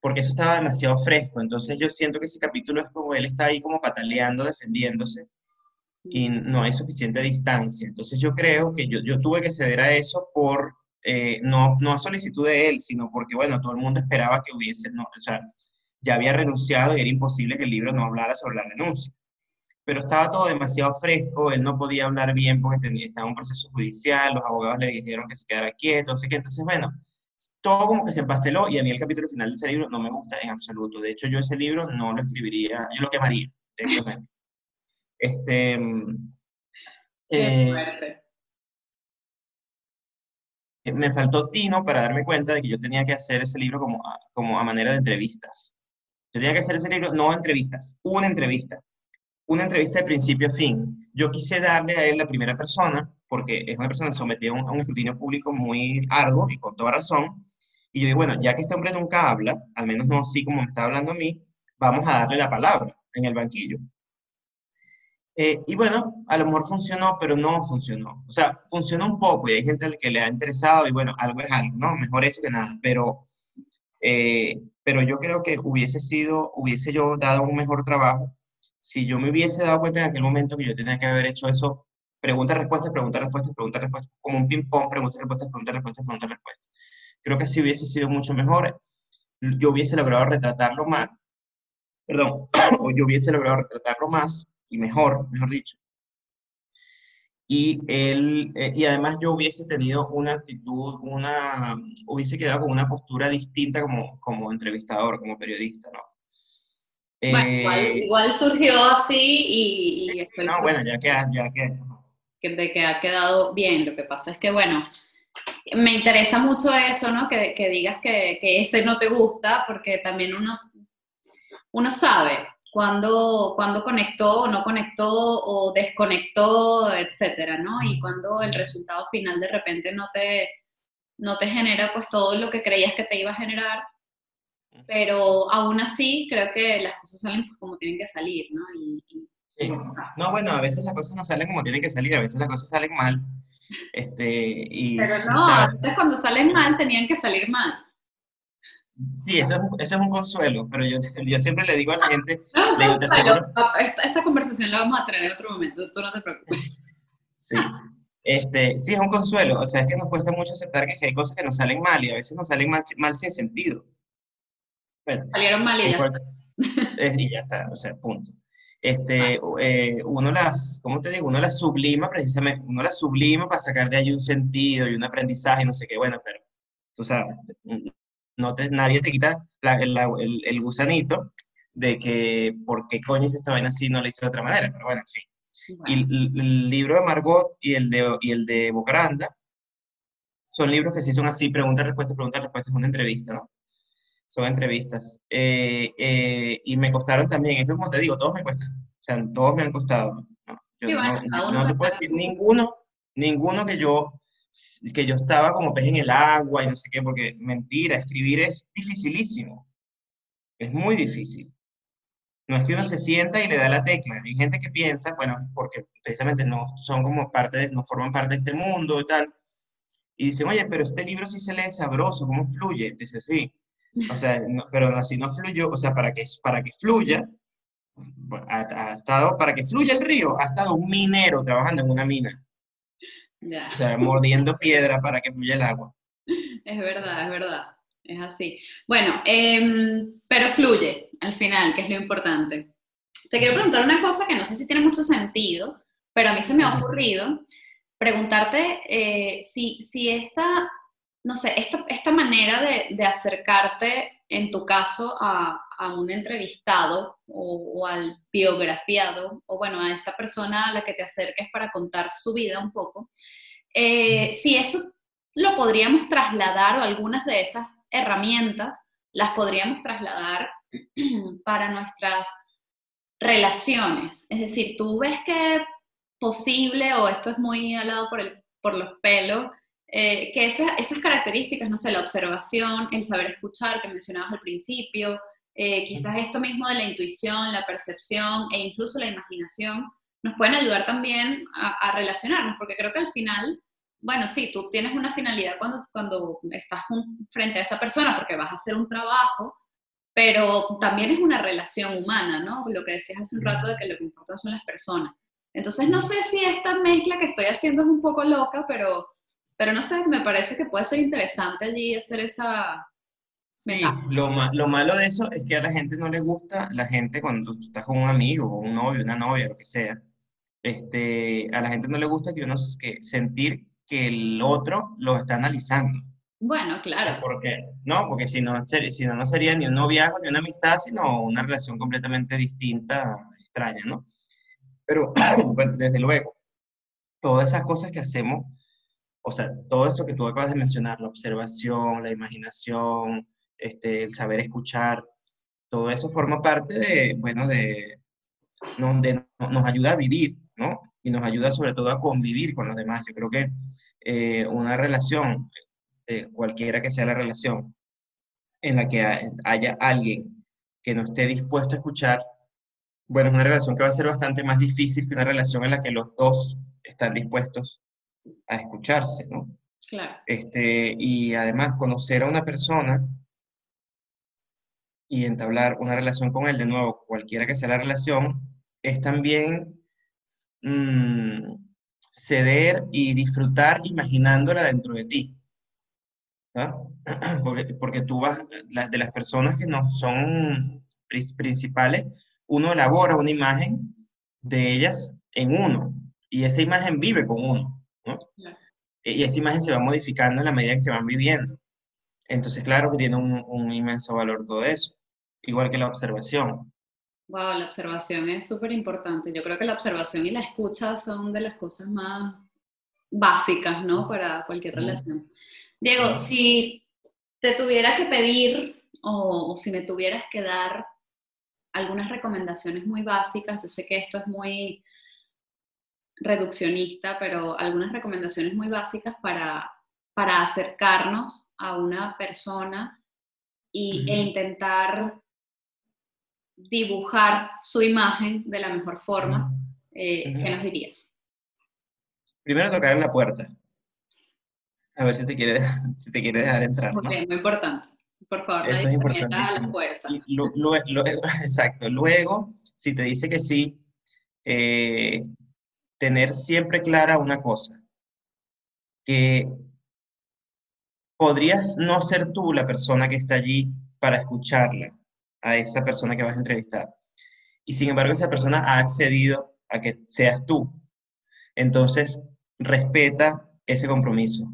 porque eso estaba demasiado fresco. Entonces yo siento que ese capítulo es como él está ahí como pataleando, defendiéndose, y no hay suficiente distancia. Entonces yo creo que yo, yo tuve que ceder a eso por, eh, no, no a solicitud de él, sino porque, bueno, todo el mundo esperaba que hubiese, no, o sea, ya había renunciado y era imposible que el libro no hablara sobre la renuncia. Pero estaba todo demasiado fresco, él no podía hablar bien porque tenía, estaba en un proceso judicial, los abogados le dijeron que se quedara quieto, sé qué, entonces bueno, todo como que se empasteló y a mí el capítulo final de ese libro no me gusta en absoluto. De hecho, yo ese libro no lo escribiría, yo lo quemaría, Este, eh, me faltó Tino para darme cuenta de que yo tenía que hacer ese libro como como a manera de entrevistas. Yo tenía que hacer ese libro, no entrevistas, una entrevista una entrevista de principio a fin. Yo quise darle a él la primera persona, porque es una persona sometida a un, a un escrutinio público muy arduo y con toda razón. Y yo digo, bueno, ya que este hombre nunca habla, al menos no así como me está hablando a mí, vamos a darle la palabra en el banquillo. Eh, y bueno, a lo mejor funcionó, pero no funcionó. O sea, funcionó un poco y hay gente que le ha interesado y bueno, algo es algo, ¿no? Mejor eso que nada. Pero, eh, pero yo creo que hubiese sido, hubiese yo dado un mejor trabajo si yo me hubiese dado cuenta en aquel momento que yo tenía que haber hecho eso, pregunta, respuesta, pregunta, respuesta, pregunta, respuesta, como un ping-pong, pregunta, respuesta, pregunta, respuesta, pregunta, respuesta. Creo que así hubiese sido mucho mejor. Yo hubiese logrado retratarlo más, perdón, o yo hubiese logrado retratarlo más y mejor, mejor dicho. Y, él, eh, y además yo hubiese tenido una actitud, una, hubiese quedado con una postura distinta como, como entrevistador, como periodista, ¿no? Eh, igual, surgió así y, y No, bueno, ya que, ya que... que... De que ha quedado bien, lo que pasa es que, bueno, me interesa mucho eso, ¿no? Que, que digas que, que, ese no te gusta, porque también uno, uno sabe cuándo, cuando conectó o no conectó o desconectó, etcétera, ¿no? Y cuando el resultado final de repente no te, no te genera pues todo lo que creías que te iba a generar, pero aún así creo que las cosas salen pues, como tienen que salir, ¿no? Y, Sí. No, bueno, a veces las cosas no salen como tienen que salir, a veces las cosas salen mal. Este, y, pero no, antes cuando salen mal tenían que salir mal. Sí, eso es, eso es un consuelo, pero yo, yo siempre le digo a la gente... esta, conversación la vamos a tener en otro momento, tú no te preocupes. Sí, este, sí, es un consuelo, o sea, es que nos cuesta mucho aceptar que hay cosas que nos salen mal y a veces nos salen mal, mal sin sentido. Salieron mal y ya. y ya está, o sea, punto. Este, eh, uno las, ¿cómo te digo? Uno las sublima precisamente, uno las sublima para sacar de ahí un sentido y un aprendizaje, no sé qué, bueno, pero tú sabes, no te, nadie te quita el, el, gusanito de que por qué coño hice esta vaina así no la hice de otra manera, pero bueno, en fin. Y el, libro de Margot y el de, y el de Bocaranda son libros que sí son así, pregunta, respuesta, pregunta, respuesta, es una entrevista, ¿no? Son entrevistas. Eh, eh, y me costaron también, es que como te digo, todos me cuestan, o sea, todos me han costado. ¿no? Yo no, no te puedo decir ninguno, ninguno que yo que yo estaba como pez en el agua y no sé qué, porque mentira, escribir es dificilísimo. Es muy difícil. No es que uno se sienta y le da la tecla. Hay gente que piensa, bueno, porque precisamente no son como parte de, no forman parte de este mundo y tal. Y dicen, oye, pero este libro sí se lee sabroso, ¿cómo fluye? Dice, sí. O sea, pero así no fluyó, o sea, para que, para que fluya, ha, estado, para que fluya el río, ha estado un minero trabajando en una mina. O sea, mordiendo piedra para que fluya el agua. Es verdad, es verdad. Es así. Bueno, em, pero fluye al final, que es lo importante. Te quiero preguntar una cosa que no sé si tiene mucho sentido, pero a mí se me ha ocurrido preguntarte eh, si, si esta, no sé, esta, esta manera de, de, acercarte, en tu caso, a, a un entrevistado o, o, al biografiado, o bueno, a esta persona a la que te acerques para contar su vida un poco, eh, si eso lo podríamos trasladar o algunas de esas herramientas las podríamos trasladar para nuestras relaciones. Es decir, tú ves que es posible o esto es muy alado por, el, por los pelos, eh, que esas, características, no sé, la observación, el saber escuchar que mencionabas al principio, eh, quizás esto mismo de la intuición, la percepción e incluso la imaginación, nos pueden ayudar también a, a relacionarnos, porque creo que al final bueno, sí, tú tienes una finalidad cuando, cuando estás frente a esa persona porque vas a hacer un trabajo, pero también es una relación humana, ¿no? Lo que decías hace un rato de que lo que importa son las personas. Entonces, no sé si esta mezcla que estoy haciendo es un poco loca, pero, pero no sé, me parece que puede ser interesante allí hacer esa... Sí, lo, lo malo de eso es que a la gente no le gusta, la gente cuando tú estás con un amigo, un novio, una novia, lo que sea, este, a la gente no le gusta que uno que sentir que el otro lo está analizando. Bueno, claro. Porque, no, porque si no, si no, no sería ni un noviazgo ni una amistad, sino una relación completamente distinta, extraña, ¿no? Pero, desde luego, todas esas cosas que hacemos, o sea, todo esto que tú acabas de mencionar, la observación, la imaginación, este, el saber escuchar, todo eso forma parte de, bueno, de, donde nos ayuda a vivir, ¿no? Y nos ayuda sobre todo a convivir con los demás. Yo creo que eh, una relación, eh, cualquiera que sea la relación, en la que haya alguien que no esté dispuesto a escuchar, bueno, es una relación que va a ser bastante más difícil que una relación en la que los dos están dispuestos a escucharse, ¿no? Claro. Este, y además conocer a una persona y entablar una relación con él, de nuevo, cualquiera que sea la relación, es también mm, ceder y disfrutar imaginándola dentro de ti. Porque, porque, tú vas, de las personas que no son principales, uno elabora una imagen de ellas en uno, y esa imagen vive con uno, ¿no? Y esa imagen se va modificando en la medida en que van viviendo. Entonces, claro que tiene un, un inmenso valor todo eso, igual que la observación. Wow, la observación es súper importante. Yo creo que la observación y la escucha son de las cosas más básicas, ¿no? Para cualquier relación. Diego, si te tuviera que pedir o, si me tuvieras que dar algunas recomendaciones muy básicas, yo sé que esto es muy reduccionista, pero algunas recomendaciones muy básicas para, para acercarnos a una persona y, e intentar dibujar su imagen de la mejor forma, eh, ¿qué nos dirías? Primero tocar en la puerta. A ver si te quiere, si te quiere dejar entrar. ¿no? muy importante. Por favor, Eso es importantísimo. exacto. Luego, si te dice que sí, eh, tener siempre clara una cosa, que podrías no ser tú la persona que está allí para escucharla a esa persona que vas a entrevistar. Y sin embargo, esa persona ha accedido a que seas tú. Entonces, respeta ese compromiso.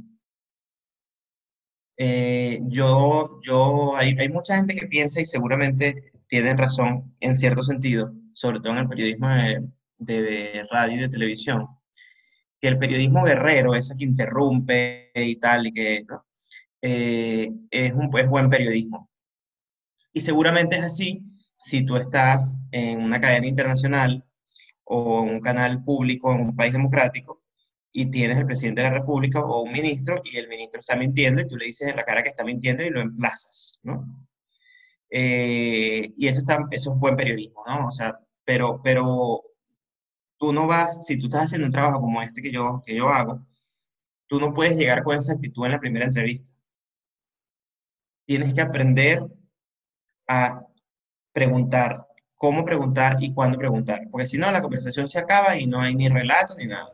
Eh, yo, yo, hay, hay, mucha gente que piensa y seguramente tienen razón en cierto sentido, sobre todo en el periodismo radio y de televisión, que el periodismo guerrero, ese que interrumpe y tal, y que eh, es, un, es buen periodismo. Y seguramente es así si tú estás en una cadena internacional o en un canal público en un país democrático y tienes el presidente de la República o un ministro y el ministro está mintiendo y tú le dices en la cara que está mintiendo y lo emplazas, ¿no? Eh, y eso, está, eso es buen periodismo, ¿no? O sea, pero, pero tú no vas, si tú estás haciendo un trabajo como este que yo, que yo hago, tú no puedes llegar con esa actitud en la primera entrevista. Tienes que aprender a preguntar, cómo preguntar y cuándo preguntar, porque si no, la conversación se acaba y no hay ni relato ni nada.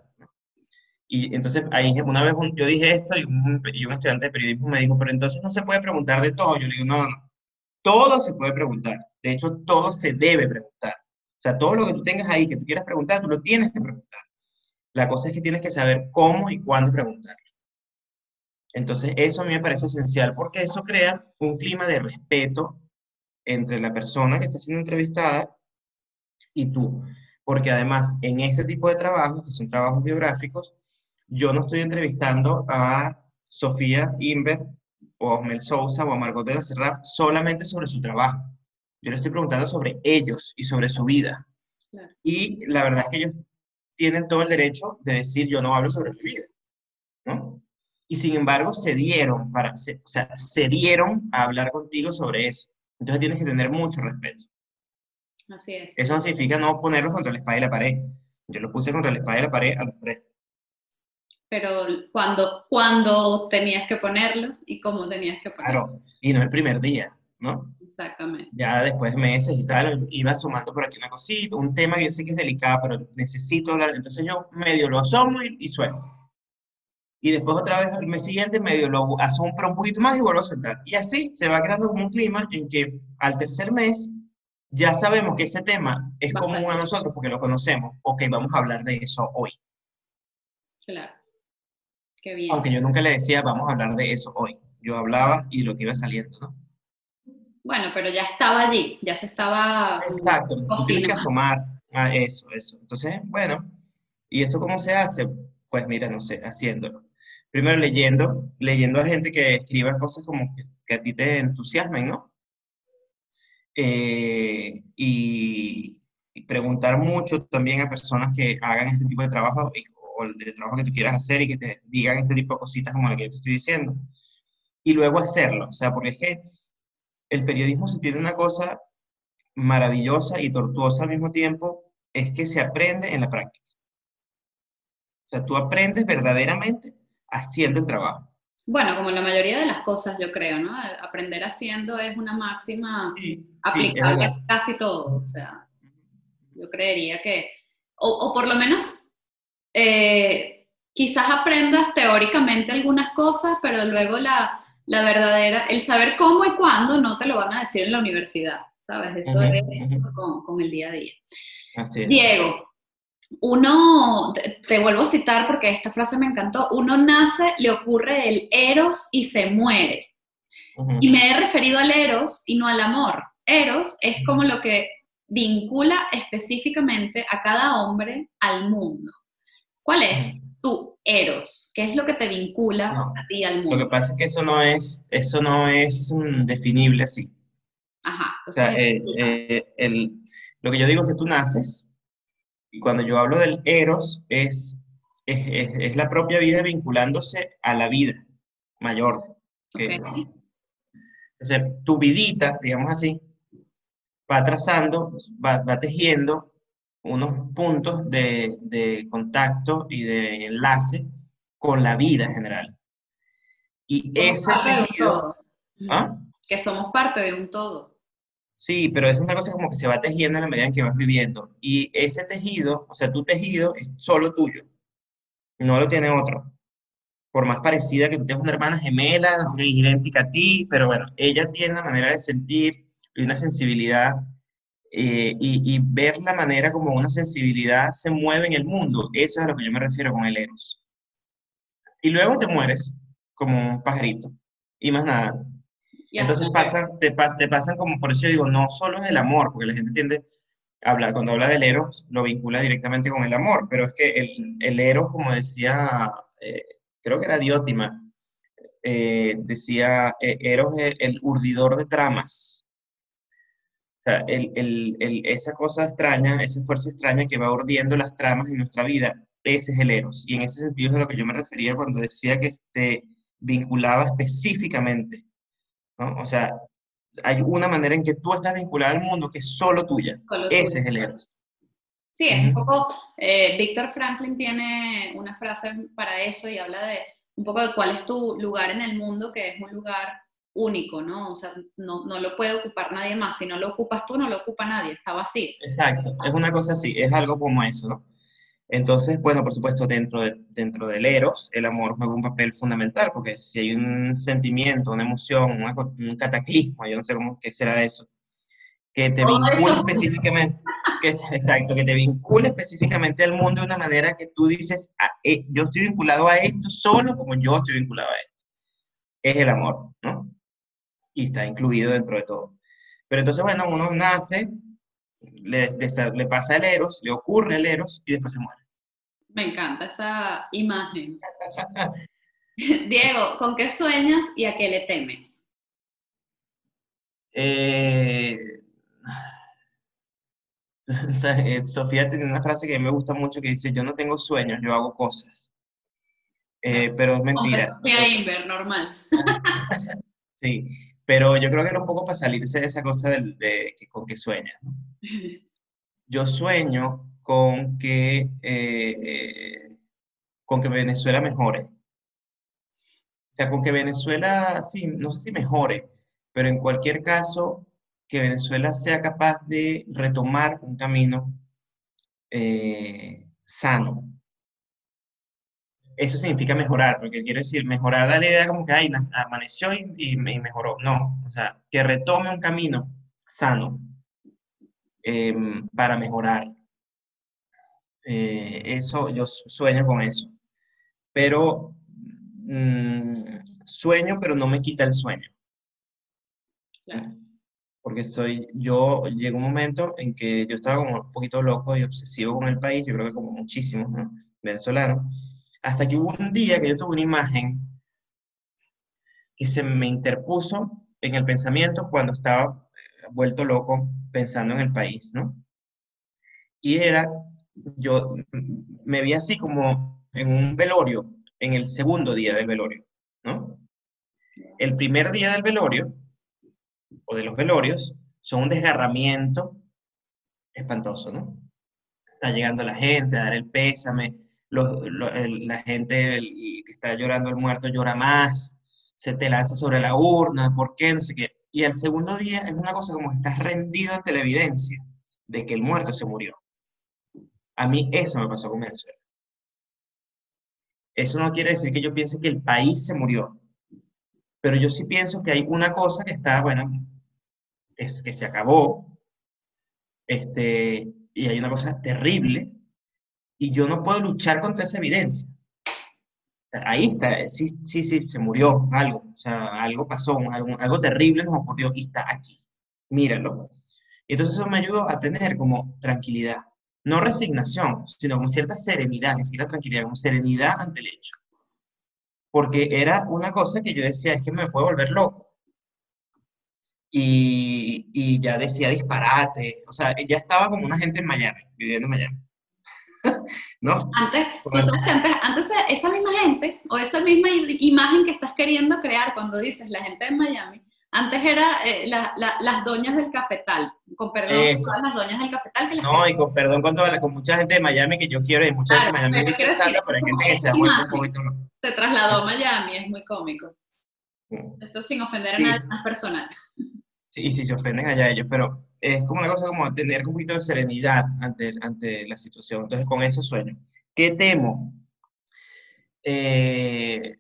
Y entonces ahí una vez yo dije esto y un, estudiante de periodismo me dijo, pero entonces no se puede preguntar de todo. Yo le digo, no, no, todo se puede preguntar. De hecho, todo se debe preguntar. O sea, todo lo que tú tengas ahí que tú quieras preguntar, tú lo tienes que preguntar. La cosa es que tienes que saber cómo y cuándo preguntar. Entonces, eso a mí me parece esencial porque eso crea un clima de respeto entre la persona que está siendo entrevistada y tú. Porque además, en este tipo de trabajos, que son trabajos biográficos, yo no estoy entrevistando a Sofía Inver o a Osmel Sousa o a Margot de la Serra solamente sobre su trabajo. Yo le estoy preguntando sobre ellos y sobre su vida. Y la verdad es que ellos tienen todo el derecho de decir yo no hablo sobre mi vida. ¿no? Y sin embargo, se dieron, para, o sea, se dieron a hablar contigo sobre eso. Entonces tienes que tener mucho respeto. Así es. Eso no significa no ponerlos contra la espada y la pared. Yo los puse contra la espada y la pared a los tres pero cuando, cuando tenías que ponerlos y cómo tenías que ponerlos. Claro, y no el primer día, ¿no? Exactamente. Ya después de meses y tal, iba sumando por aquí una cosita, un tema que yo sé que es delicado, pero necesito hablar, entonces yo medio lo asomo y, suelto. Y después otra vez al mes siguiente medio lo asomo pero un poquito más y vuelvo a soltar. Y así se va creando como un clima en que al tercer mes ya sabemos que ese tema es común a nosotros porque lo conocemos. Ok, vamos a hablar de eso hoy. Claro. Aunque yo nunca le decía, vamos a hablar de eso hoy. Yo hablaba y lo que iba saliendo, ¿no? Bueno, pero ya estaba allí, ya se estaba. Exacto, tienes que asomar a eso, eso. Entonces, bueno, ¿y eso cómo se hace? Pues mira, no sé, haciéndolo. Primero leyendo, leyendo a gente que escriba cosas como que, a ti te entusiasmen, ¿no? Eh, y, preguntar mucho también a personas que hagan este tipo de trabajo o el trabajo que tú quieras hacer y que te digan este tipo de cositas como la que yo te estoy diciendo. Y luego hacerlo. O sea, porque es que el periodismo se tiene una cosa maravillosa y tortuosa al mismo tiempo, es que se aprende en la práctica. O sea, tú aprendes verdaderamente haciendo el trabajo. Bueno, como la mayoría de las cosas, yo creo, ¿no? Aprender haciendo es una máxima aplicable a casi todo. O sea, yo creería que, o, por lo menos, eh, quizás aprendas teóricamente algunas cosas, pero luego la, la, verdadera, el saber cómo y cuándo no te lo van a decir en la universidad, ¿sabes? Eso es con, con, el día a día. Así es. Diego, uno, te, vuelvo a citar porque esta frase me encantó, uno nace, le ocurre el eros y se muere. Y me he referido al eros y no al amor. Eros es como lo que vincula específicamente a cada hombre al mundo. ¿Cuál es tu eros? ¿Qué es lo que te vincula a ti al mundo? Lo que pasa es que eso no es, eso no es definible así. Ajá. o sea, eh, eh, lo que yo digo es que tú naces y cuando yo hablo del eros, es, es, la propia vida vinculándose a la vida mayor. Que, Entonces, tu vidita, digamos así, va trazando, va, tejiendo unos puntos de, de, contacto y de enlace con la vida general. Y ese tejido... ¿Ah? Que somos parte de un todo. Sí, pero es una cosa como que se va tejiendo en la medida en que vas viviendo. Y ese tejido, o sea, tu tejido es solo tuyo. No lo tiene otro. Por más parecida que tú tengas una hermana gemela, no sé, idéntica a ti, pero bueno, ella tiene una manera de sentir y una sensibilidad eh, y, y, ver la manera como una sensibilidad se mueve en el mundo. Eso es a lo que yo me refiero con el Eros. Y luego te mueres como un pajarito. Y más nada. Entonces pasan, te, te pasan como, por eso yo digo, no solo es el amor, porque la gente tiende a hablar, cuando habla del eros, lo vincula directamente con el amor, pero es que el, el eros, como decía, eh, creo que era Diótima, eh, decía, e, eros es el, urdidor de tramas. O sea, el, el, esa cosa extraña, esa fuerza extraña que va urdiendo las tramas en nuestra vida, ese es el eros. Y en ese sentido es a lo que yo me refería cuando decía que te vinculaba específicamente o sea, hay una manera en que tú estás vinculado al mundo que es solo tuya. Ese es el Eros. Sí, es un poco, eh, Víctor Franklin tiene una frase para eso y habla de un poco de cuál es tu lugar en el mundo, que es un lugar único, ¿no? O sea, no, no lo puede ocupar nadie más. Si no lo ocupas tú, no lo ocupa nadie, está vacío. Exacto, es una cosa así, es algo como eso, ¿no? Entonces, bueno, por supuesto, dentro, de, dentro del eros, el amor juega un papel fundamental, porque si hay un sentimiento, una emoción, un cataclismo, yo no sé cómo qué será eso, que te vincula específicamente, que, exacto, que te vincula específicamente al mundo de una manera que tú dices, ah, eh, yo estoy vinculado a esto solo como yo estoy vinculado a esto. Es el amor, ¿no? Y está incluido dentro de todo. Pero entonces, bueno, uno nace, le, le pasa el eros, le ocurre el eros y después se muere. Me encanta esa imagen. Diego, ¿con qué sueñas y a qué le temes? Eh, Sofía tiene una frase que me gusta mucho que dice, yo no tengo sueños, yo hago cosas. Eh, pero es mentira. Sofía Inver, normal. sí, pero yo creo que era un poco para salirse de esa cosa de, con qué sueñas. Yo sueño con que, eh, con que Venezuela mejore. O sea, con que Venezuela, sí, no sé si mejore, pero en cualquier caso, que Venezuela sea capaz de retomar un camino eh, sano. Eso significa mejorar, porque quiero decir, mejorar da la idea como que, ay, amaneció y, y, mejoró. No, o sea, que retome un camino sano em, para mejorar. Eh, eso, yo sueño con eso. Pero mm, sueño, pero no me quita el sueño. Porque soy, yo llegó un momento en que yo estaba como un poquito loco y obsesivo con el país, yo creo que como muchísimos, ¿no? Venezolanos, hasta que hubo un día que yo tuve una imagen que se me interpuso en el pensamiento cuando estaba vuelto loco pensando en el país, ¿no? y era, yo me vi así como en un velorio, en el segundo día del velorio, ¿no? El primer día del velorio, o de los velorios, son un desgarramiento espantoso, ¿no? Está llegando la gente a dar el pésame, la gente que está llorando el muerto llora más, se te lanza sobre la urna, ¿por qué? No sé qué. Y el segundo día es una cosa como que estás rendido ante la evidencia de que el muerto se murió. A mí eso me pasó con Venezuela. Eso no quiere decir que yo piense que el país se murió, pero yo sí pienso que hay una cosa que está, bueno, es que se acabó, este, y hay una cosa terrible, y yo no puedo luchar contra esa evidencia. Ahí está, sí, sí, sí, se murió algo, o sea, algo pasó, algo, algo terrible nos ocurrió y está aquí, míralo. Y entonces eso me ayudó a tener como tranquilidad, no resignación, sino como cierta serenidad, ni siquiera tranquilidad, como serenidad ante el hecho. Porque era una cosa que yo decía, es que me puedo volver loco. Y, y ya decía disparate, o sea, ya estaba como una gente en Miami, viviendo en Miami. ¿No? Antes, tú sabes que antes, antes, esa misma gente, o esa misma imagen que estás queriendo crear cuando dices la gente de Miami, antes era eh, las doñas del cafetal, con perdón todas las doñas del cafetal. Que no, y con perdón con, toda con mucha gente de Miami que yo quiero, y mucha gente de Miami que se pero hay gente que se ha muerto un poquito. Se trasladó a Miami, es muy cómico. Esto sin ofender a nadie más personal. Sí, sí, se ofenden allá ellos, pero es como una cosa como tener un poquito de serenidad ante, ante la situación. Entonces, con eso sueño. ¿Qué temo? Eh,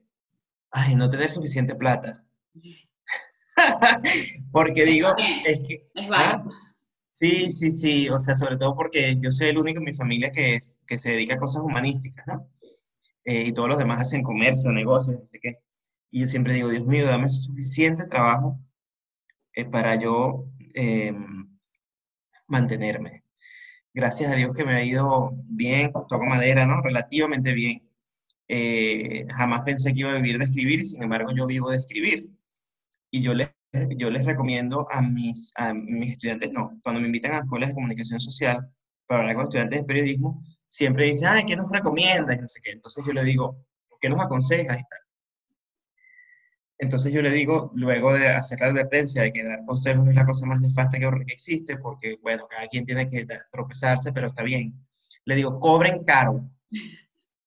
ay, no tener suficiente plata. porque digo, es que... ¿ah? Sí, sí, sí, o sea, sobre todo porque yo soy el único en mi familia que, es, que se dedica a cosas humanísticas, ¿no? Eh, y todos los demás hacen comercio, negocios, no sé qué. Y yo siempre digo, Dios mío, dame suficiente trabajo eh, para yo em, mantenerme. Gracias a Dios que me ha ido bien, toco madera, ¿no? Relativamente bien. Eh, jamás pensé que iba a vivir de escribir sin embargo yo vivo de escribir. Y yo les, yo les recomiendo a mis, a mis estudiantes, no, cuando me invitan a escuelas de comunicación social para hablar con estudiantes de periodismo, siempre dicen, ay, ¿qué nos recomiendas? no sé qué. Entonces yo les digo, ¿qué nos aconsejas? Entonces yo le digo, luego de hacer la advertencia de que dar consejos es la cosa más nefasta que existe, porque, bueno, cada quien tiene que tropezarse, pero está bien. Le digo, cobren caro.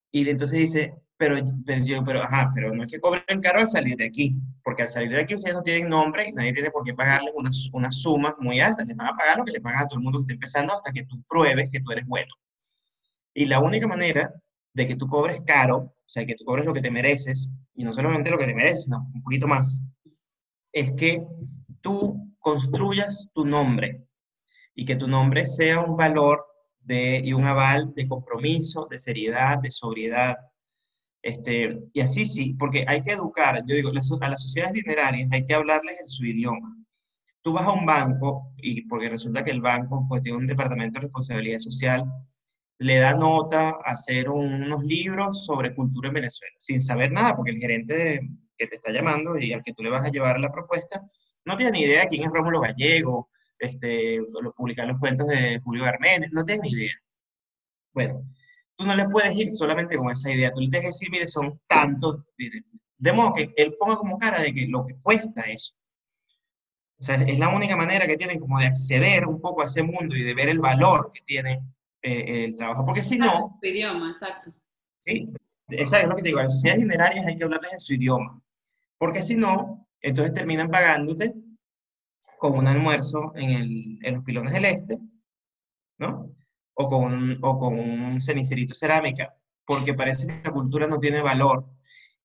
Y entonces dice, pero, pero yo, pero, ajá, pero no es que cobren caro al salir de aquí, porque al salir de aquí ustedes no tienen nombre y nadie tiene por qué pagarles unas, unas sumas muy altas. Les van a pagar lo que les pagan a todo el mundo que está empezando hasta que tú pruebes que tú eres bueno. Y la única manera de que tú cobres caro, o sea, que tú cobres lo que te mereces, y no solamente lo que te mereces, sino un poquito más, es que tú construyas tu nombre y que tu nombre sea un valor de, y un aval de compromiso, de seriedad, de sobriedad. Este, y así sí, porque hay que educar, yo digo, a las sociedades dinerarias hay que hablarles en su idioma. Tú vas a un banco, y porque resulta que el banco pues, tiene un departamento de responsabilidad social, le da nota a hacer unos libros sobre cultura en Venezuela, sin saber nada, porque el gerente que te está llamando y al que tú le vas a llevar la propuesta, no tiene ni idea de quién es Rómulo Gallego, este, publicar los cuentos de Julio Arménez, no tiene ni idea. Bueno, tú no le puedes ir solamente con esa idea, tú le tienes que decir, mire, son tantos, de modo que él ponga como cara de que lo que cuesta eso. O sea, es la única manera que tienen como de acceder un poco a ese mundo y de ver el valor que tiene eh, el trabajo, porque si no... Su idioma, exacto. Sí, eso es lo que te digo, a las sociedades dinerarias hay que hablarles en su idioma, porque si no, entonces terminan pagándote con un almuerzo en, el, en los pilones del este, ¿no? O con, o con un cenicerito cerámica, porque parece que la cultura no tiene valor.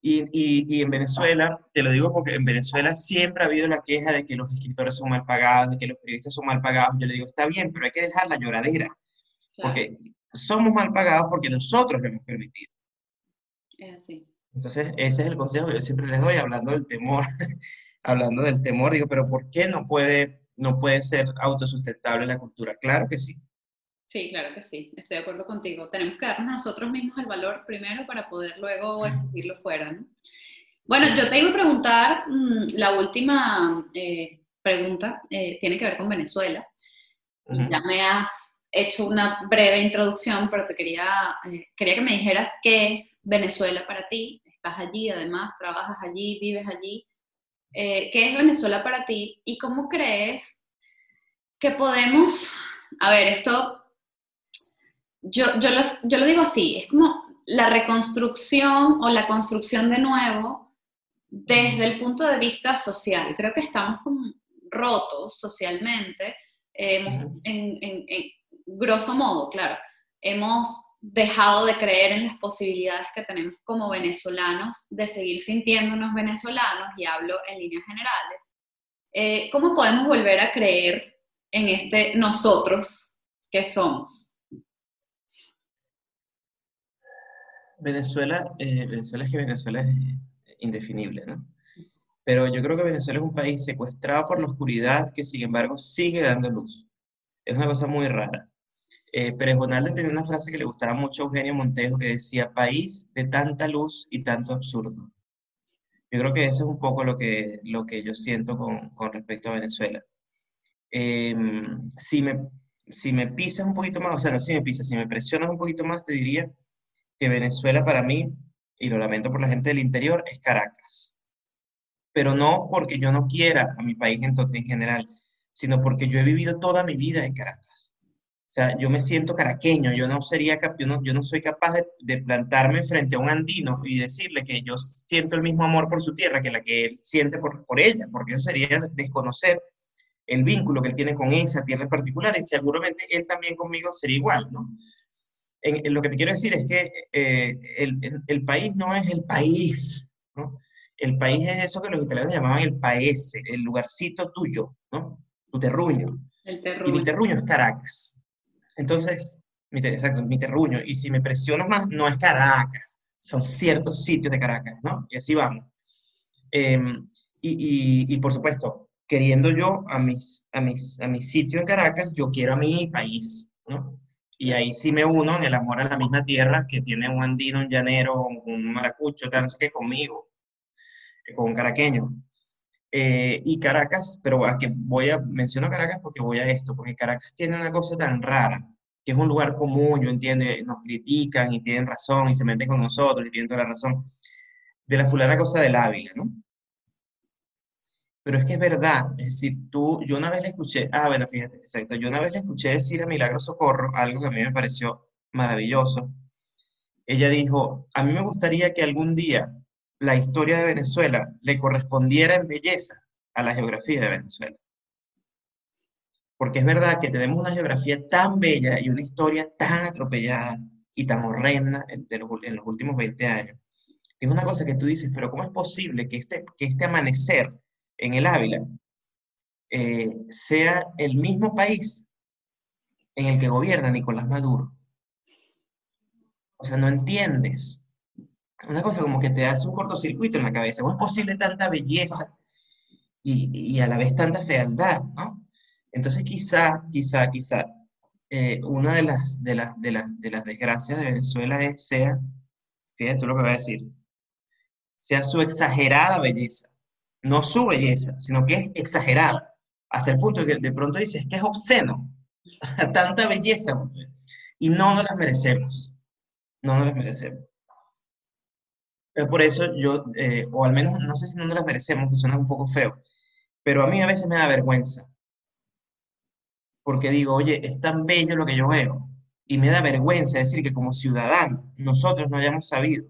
Y, y, y, en Venezuela, te lo digo porque en Venezuela siempre ha habido la queja de que los escritores son mal pagados, de que los periodistas son mal pagados. Yo le digo, está bien, pero hay que dejar la lloradera. Porque somos mal pagados porque nosotros lo hemos permitido. Es así. Entonces, ese es el consejo que yo siempre les doy, hablando del temor, hablando del temor, digo, pero ¿por qué no puede, no puede ser autosustentable la cultura? Claro que sí. Sí, claro que sí, estoy de acuerdo contigo. Tenemos que darnos nosotros mismos el valor primero para poder luego exigirlo fuera, ¿no? Bueno, yo te iba a preguntar, mm, la última eh, pregunta eh, tiene que ver con Venezuela. Ya me has hecho una breve introducción, pero te quería, eh, quería que me dijeras qué es Venezuela para ti. Estás allí, además, trabajas allí, vives allí. Eh, ¿Qué es Venezuela para ti y cómo crees que podemos, a ver, esto, yo, yo, lo, yo lo digo así, es como la reconstrucción o la construcción de nuevo desde el punto de vista social. Creo que estamos rotos socialmente, en, en, grosso modo, claro, hemos dejado de creer en las posibilidades que tenemos como venezolanos de seguir sintiéndonos venezolanos, y hablo en líneas generales. Eh, ¿Cómo podemos volver a creer en este nosotros que somos? Venezuela, eh, Venezuela es que Venezuela es indefinible, ¿no? Pero yo creo que Venezuela es un país secuestrado por la oscuridad que sin embargo sigue dando luz. Es una cosa muy rara. Eh, Pérez Bonalde tenía una frase que le gustaba mucho a Eugenio Montejo que decía, país de tanta luz y tanto absurdo. Yo creo que eso es un poco lo que, lo que yo siento con, con respecto a Venezuela. Em, si, me, si me pisas un poquito más, o sea, no si me pisas, si me presionas un poquito más, te diría que Venezuela para mí, y lo lamento por la gente del interior, es Caracas. Pero no porque yo no quiera a mi país en, en general, sino porque yo he vivido toda mi vida en Caracas. O sea, yo me siento caraqueño, yo no, sería, yo no, yo no soy capaz de, plantarme frente a un andino y decirle que yo siento el mismo amor por su tierra que la que él siente por, por ella, porque eso sería desconocer el vínculo que él tiene con esa tierra en particular y seguramente él también conmigo sería igual, ¿no? En, lo que te quiero decir es que eh, el, el, país no es el país, ¿no? El país es eso que los italianos llamaban el paese, el lugarcito tuyo, ¿no? Tu terruño. El terruño. Y mi terruño es Caracas. Entonces, mi, exacto, mi terruño. Y si me presiono más, no es Caracas, son ciertos sitios de Caracas, ¿no? Y así vamos. Em, y, y, por supuesto, queriendo yo a mis, a, mis, a mi sitio en Caracas, yo quiero a mi país, ¿no? Y ahí sí me uno en el amor a la misma tierra que tiene un andino, un llanero, un maracucho, tal, que conmigo, con un caraqueño. Eh, y Caracas, pero que voy a, menciono Caracas porque voy a esto, porque Caracas tiene una cosa tan rara, que es un lugar común, yo entiendo, nos critican y tienen razón y se meten con nosotros y tienen toda la razón, de la fulana cosa del Ávila, ¿no? Pero es que es verdad, es decir, tú, yo una vez le escuché, ah, bueno, fíjate, exacto, yo una vez le escuché decir a Milagro Socorro algo que a mí me pareció maravilloso. Ella dijo, a mí me gustaría que algún día la historia de Venezuela le correspondiera en belleza a la geografía de Venezuela. Porque es verdad que tenemos una geografía tan bella y una historia tan atropellada y tan horrenda en, los últimos 20 años. Es una cosa que tú dices, pero ¿cómo es posible que este, que este amanecer en el Ávila eh, sea el mismo país en el que gobierna Nicolás Maduro? O sea, no entiendes una cosa como que te hace un cortocircuito en la cabeza. ¿Cómo es posible tanta belleza y, a la vez tanta fealdad? ¿no? Entonces quizá, quizá, quizá, eh, una de las, de, las, de, las, de las desgracias de Venezuela es, sea, fíjate tú lo que voy a decir, sea su exagerada belleza. No su belleza, sino que es exagerada. Hasta el punto que de pronto dices que es obsceno. tanta belleza. Y no nos las merecemos. No nos las merecemos. Es por eso yo, eh, o al menos no sé si no nos las merecemos, que suena un poco feo, pero a mí a veces me da vergüenza. Porque digo, oye, es tan bello lo que yo veo. Y me da vergüenza decir que como ciudadanos nosotros no hayamos sabido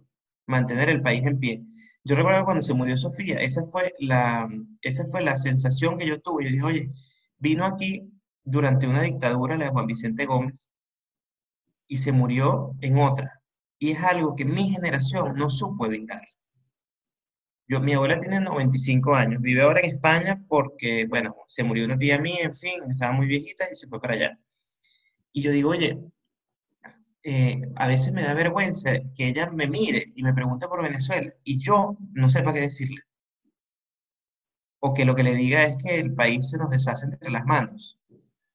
mantener el país en pie. Yo recuerdo cuando se murió Sofía, esa fue la, esa fue la sensación que yo tuve. Yo dije, oye, vino aquí durante una dictadura, la de Juan Vicente Gómez, y se murió en otra y es algo que mi generación no supo evitar. Yo, mi abuela tiene 95 años, vive ahora en España porque, bueno, se murió una tía mía, en fin, estaba muy viejita y se fue para allá. Y yo digo, oye, eh, a veces me da vergüenza que ella me mire y me pregunte por Venezuela y yo no sepa qué decirle. O que lo que le diga es que el país se nos deshace entre las manos.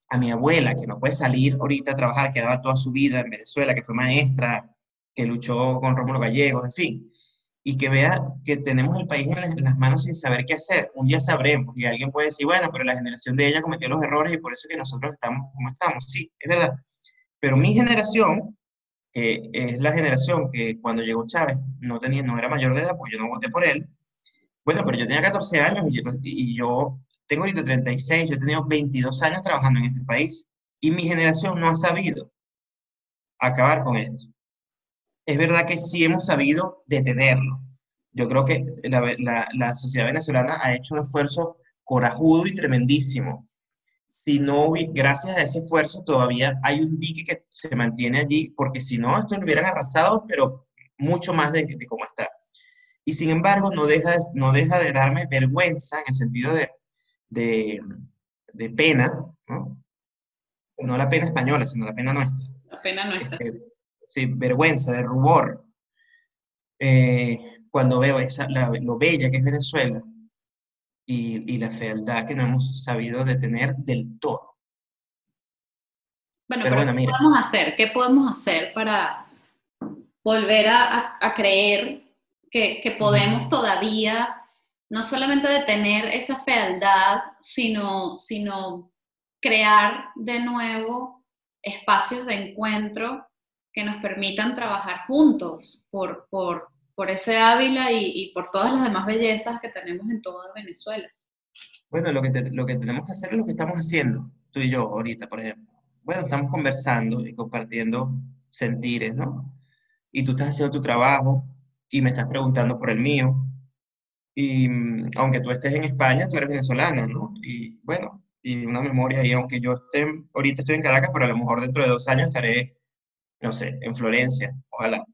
A mi abuela, que no puede salir ahorita a trabajar, que daba toda su vida en Venezuela, que fue maestra, que luchó con Rómulo Gallegos, en fin, y que vea que tenemos el país en las, manos sin saber qué hacer. Un día sabremos, y alguien puede decir, bueno, pero la generación de ella cometió los errores y por eso que nosotros estamos como estamos. Sí, es verdad, Pero mi generación, que es la generación que cuando llegó Chávez no, tenía, no era mayor de edad, porque yo no voté por él, bueno, pero yo tenía 14 años y yo, y yo tengo ahorita 36, yo he tenido 22 años trabajando en este país y mi generación no ha sabido acabar con esto. Es verdad que sí hemos sabido detenerlo. Yo creo que la, la, sociedad venezolana ha hecho un esfuerzo corajudo y tremendísimo. Si no, gracias a ese esfuerzo, todavía hay un dique que se mantiene allí, porque si no, esto lo hubieran arrasado, pero mucho más de, de cómo está. Y sin embargo, no deja, no deja de darme vergüenza en el sentido de, de, de pena, ¿no? no la pena española, sino la pena nuestra. La pena nuestra. Este, sí, vergüenza, de rubor. Eh, cuando veo esa, lo bella que es Venezuela y, y, la fealdad que no hemos sabido detener del todo. Bueno, pero, ¿qué podemos hacer? ¿Qué podemos hacer para volver a, a, creer que, que podemos todavía no solamente detener esa fealdad, sino, sino crear de nuevo espacios de encuentro que nos permitan trabajar juntos por, por, por ese Ávila y, por todas las demás bellezas que tenemos en toda Venezuela. Bueno, lo que, lo que tenemos que hacer es lo que estamos haciendo, tú y yo ahorita, por ejemplo. Bueno, estamos conversando y compartiendo sentires, ¿no? Y tú estás haciendo tu trabajo y me estás preguntando por el mío. Y mm, aunque tú estés en España, tú eres venezolana, ¿no? Y bueno, y una memoria y aunque yo esté, ahorita estoy en Caracas, pero a lo mejor dentro de dos años estaré, no sé, en Florencia, ojalá.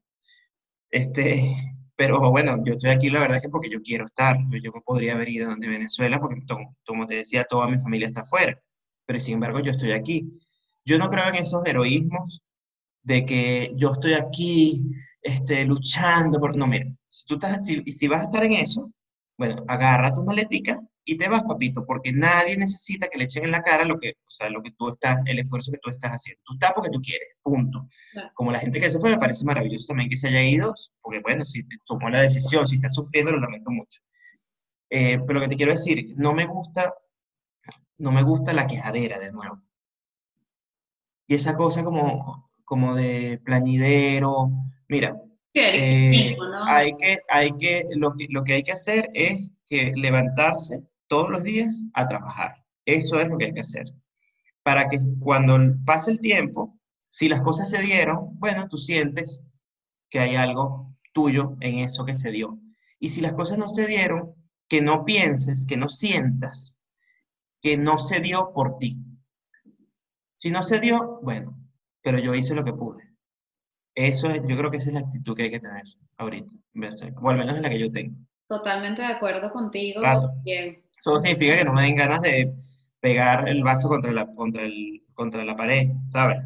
Este, pero bueno, yo estoy aquí la verdad que porque yo quiero estar, yo me podría haber ido de Venezuela porque como te decía, toda mi familia está afuera, pero sin embargo yo estoy aquí. Yo no creo en esos heroísmos de que yo estoy aquí este, luchando por... No, mira, si, tú estás, si, si vas a estar en eso, bueno, agarra tu maletica y te vas, papito, porque nadie necesita que le echen en la cara lo que, o sea, lo que tú estás, el esfuerzo que tú estás haciendo. Tú estás porque tú quieres, punto. Como la gente que se fue, me parece maravilloso también que se haya ido, porque bueno, si tomó la decisión, si está sufriendo, lo lamento mucho. Eh, pero lo que te quiero decir, no me gusta, no me gusta la quejadera de nuevo. Y esa cosa como, como de plañidero, mira, eh, hay que, hay que, lo que, lo que hay que hacer es que levantarse todos los días a trabajar. Eso es lo que hay que hacer. Para que cuando pase el tiempo, si las cosas se dieron, bueno, tú sientes que hay algo tuyo en eso que se dio. Y si las cosas no se dieron, que no pienses, que no sientas que no se dio por ti. Si no se dio, bueno, pero yo hice lo que pude. Eso es, yo creo que esa es la actitud que hay que tener ahorita, o al menos es la que yo tengo. Totalmente de acuerdo contigo. Eso significa que no me den ganas de pegar el vaso contra la, contra el, contra la pared, ¿sabes?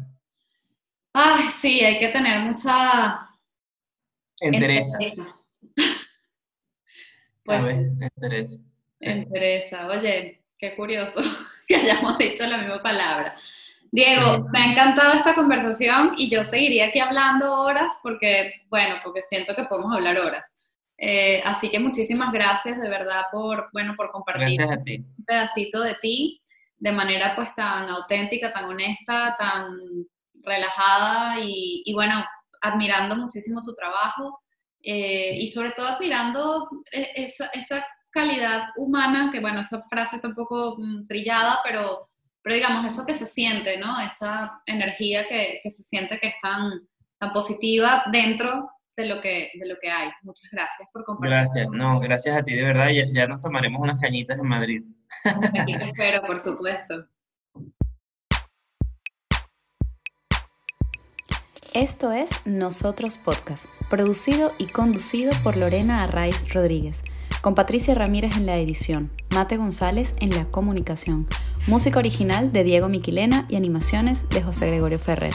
Ay, sí, hay que tener mucha entereza. pues, entereza. Entereza. Oye, qué curioso que hayamos dicho la misma palabra. Diego, me ha encantado esta conversación y yo seguiría aquí hablando horas porque, bueno, porque siento que podemos hablar horas. Eh, así que muchísimas gracias de verdad por, bueno, por compartir un pedacito de ti de manera pues tan auténtica, tan honesta, tan relajada y, bueno, admirando muchísimo tu trabajo eh, y sobre todo admirando e, esa, esa, calidad humana, que bueno, esa frase está un poco mm, trillada, pero, pero digamos, eso que se siente, ¿no? Esa energía que, que se siente que es tan, tan positiva dentro de lo que, de lo que hay. Muchas gracias por compartir. Gracias, no, gracias a ti, de verdad, ya, nos tomaremos unas cañitas en Madrid. Aquí te espero, por supuesto. Esto es Nosotros Podcast, producido y conducido por Lorena Arraiz Rodríguez, con Patricia Ramírez en la edición, Mate González en la comunicación, música original de Diego Miquilena y animaciones de José Gregorio Ferrer.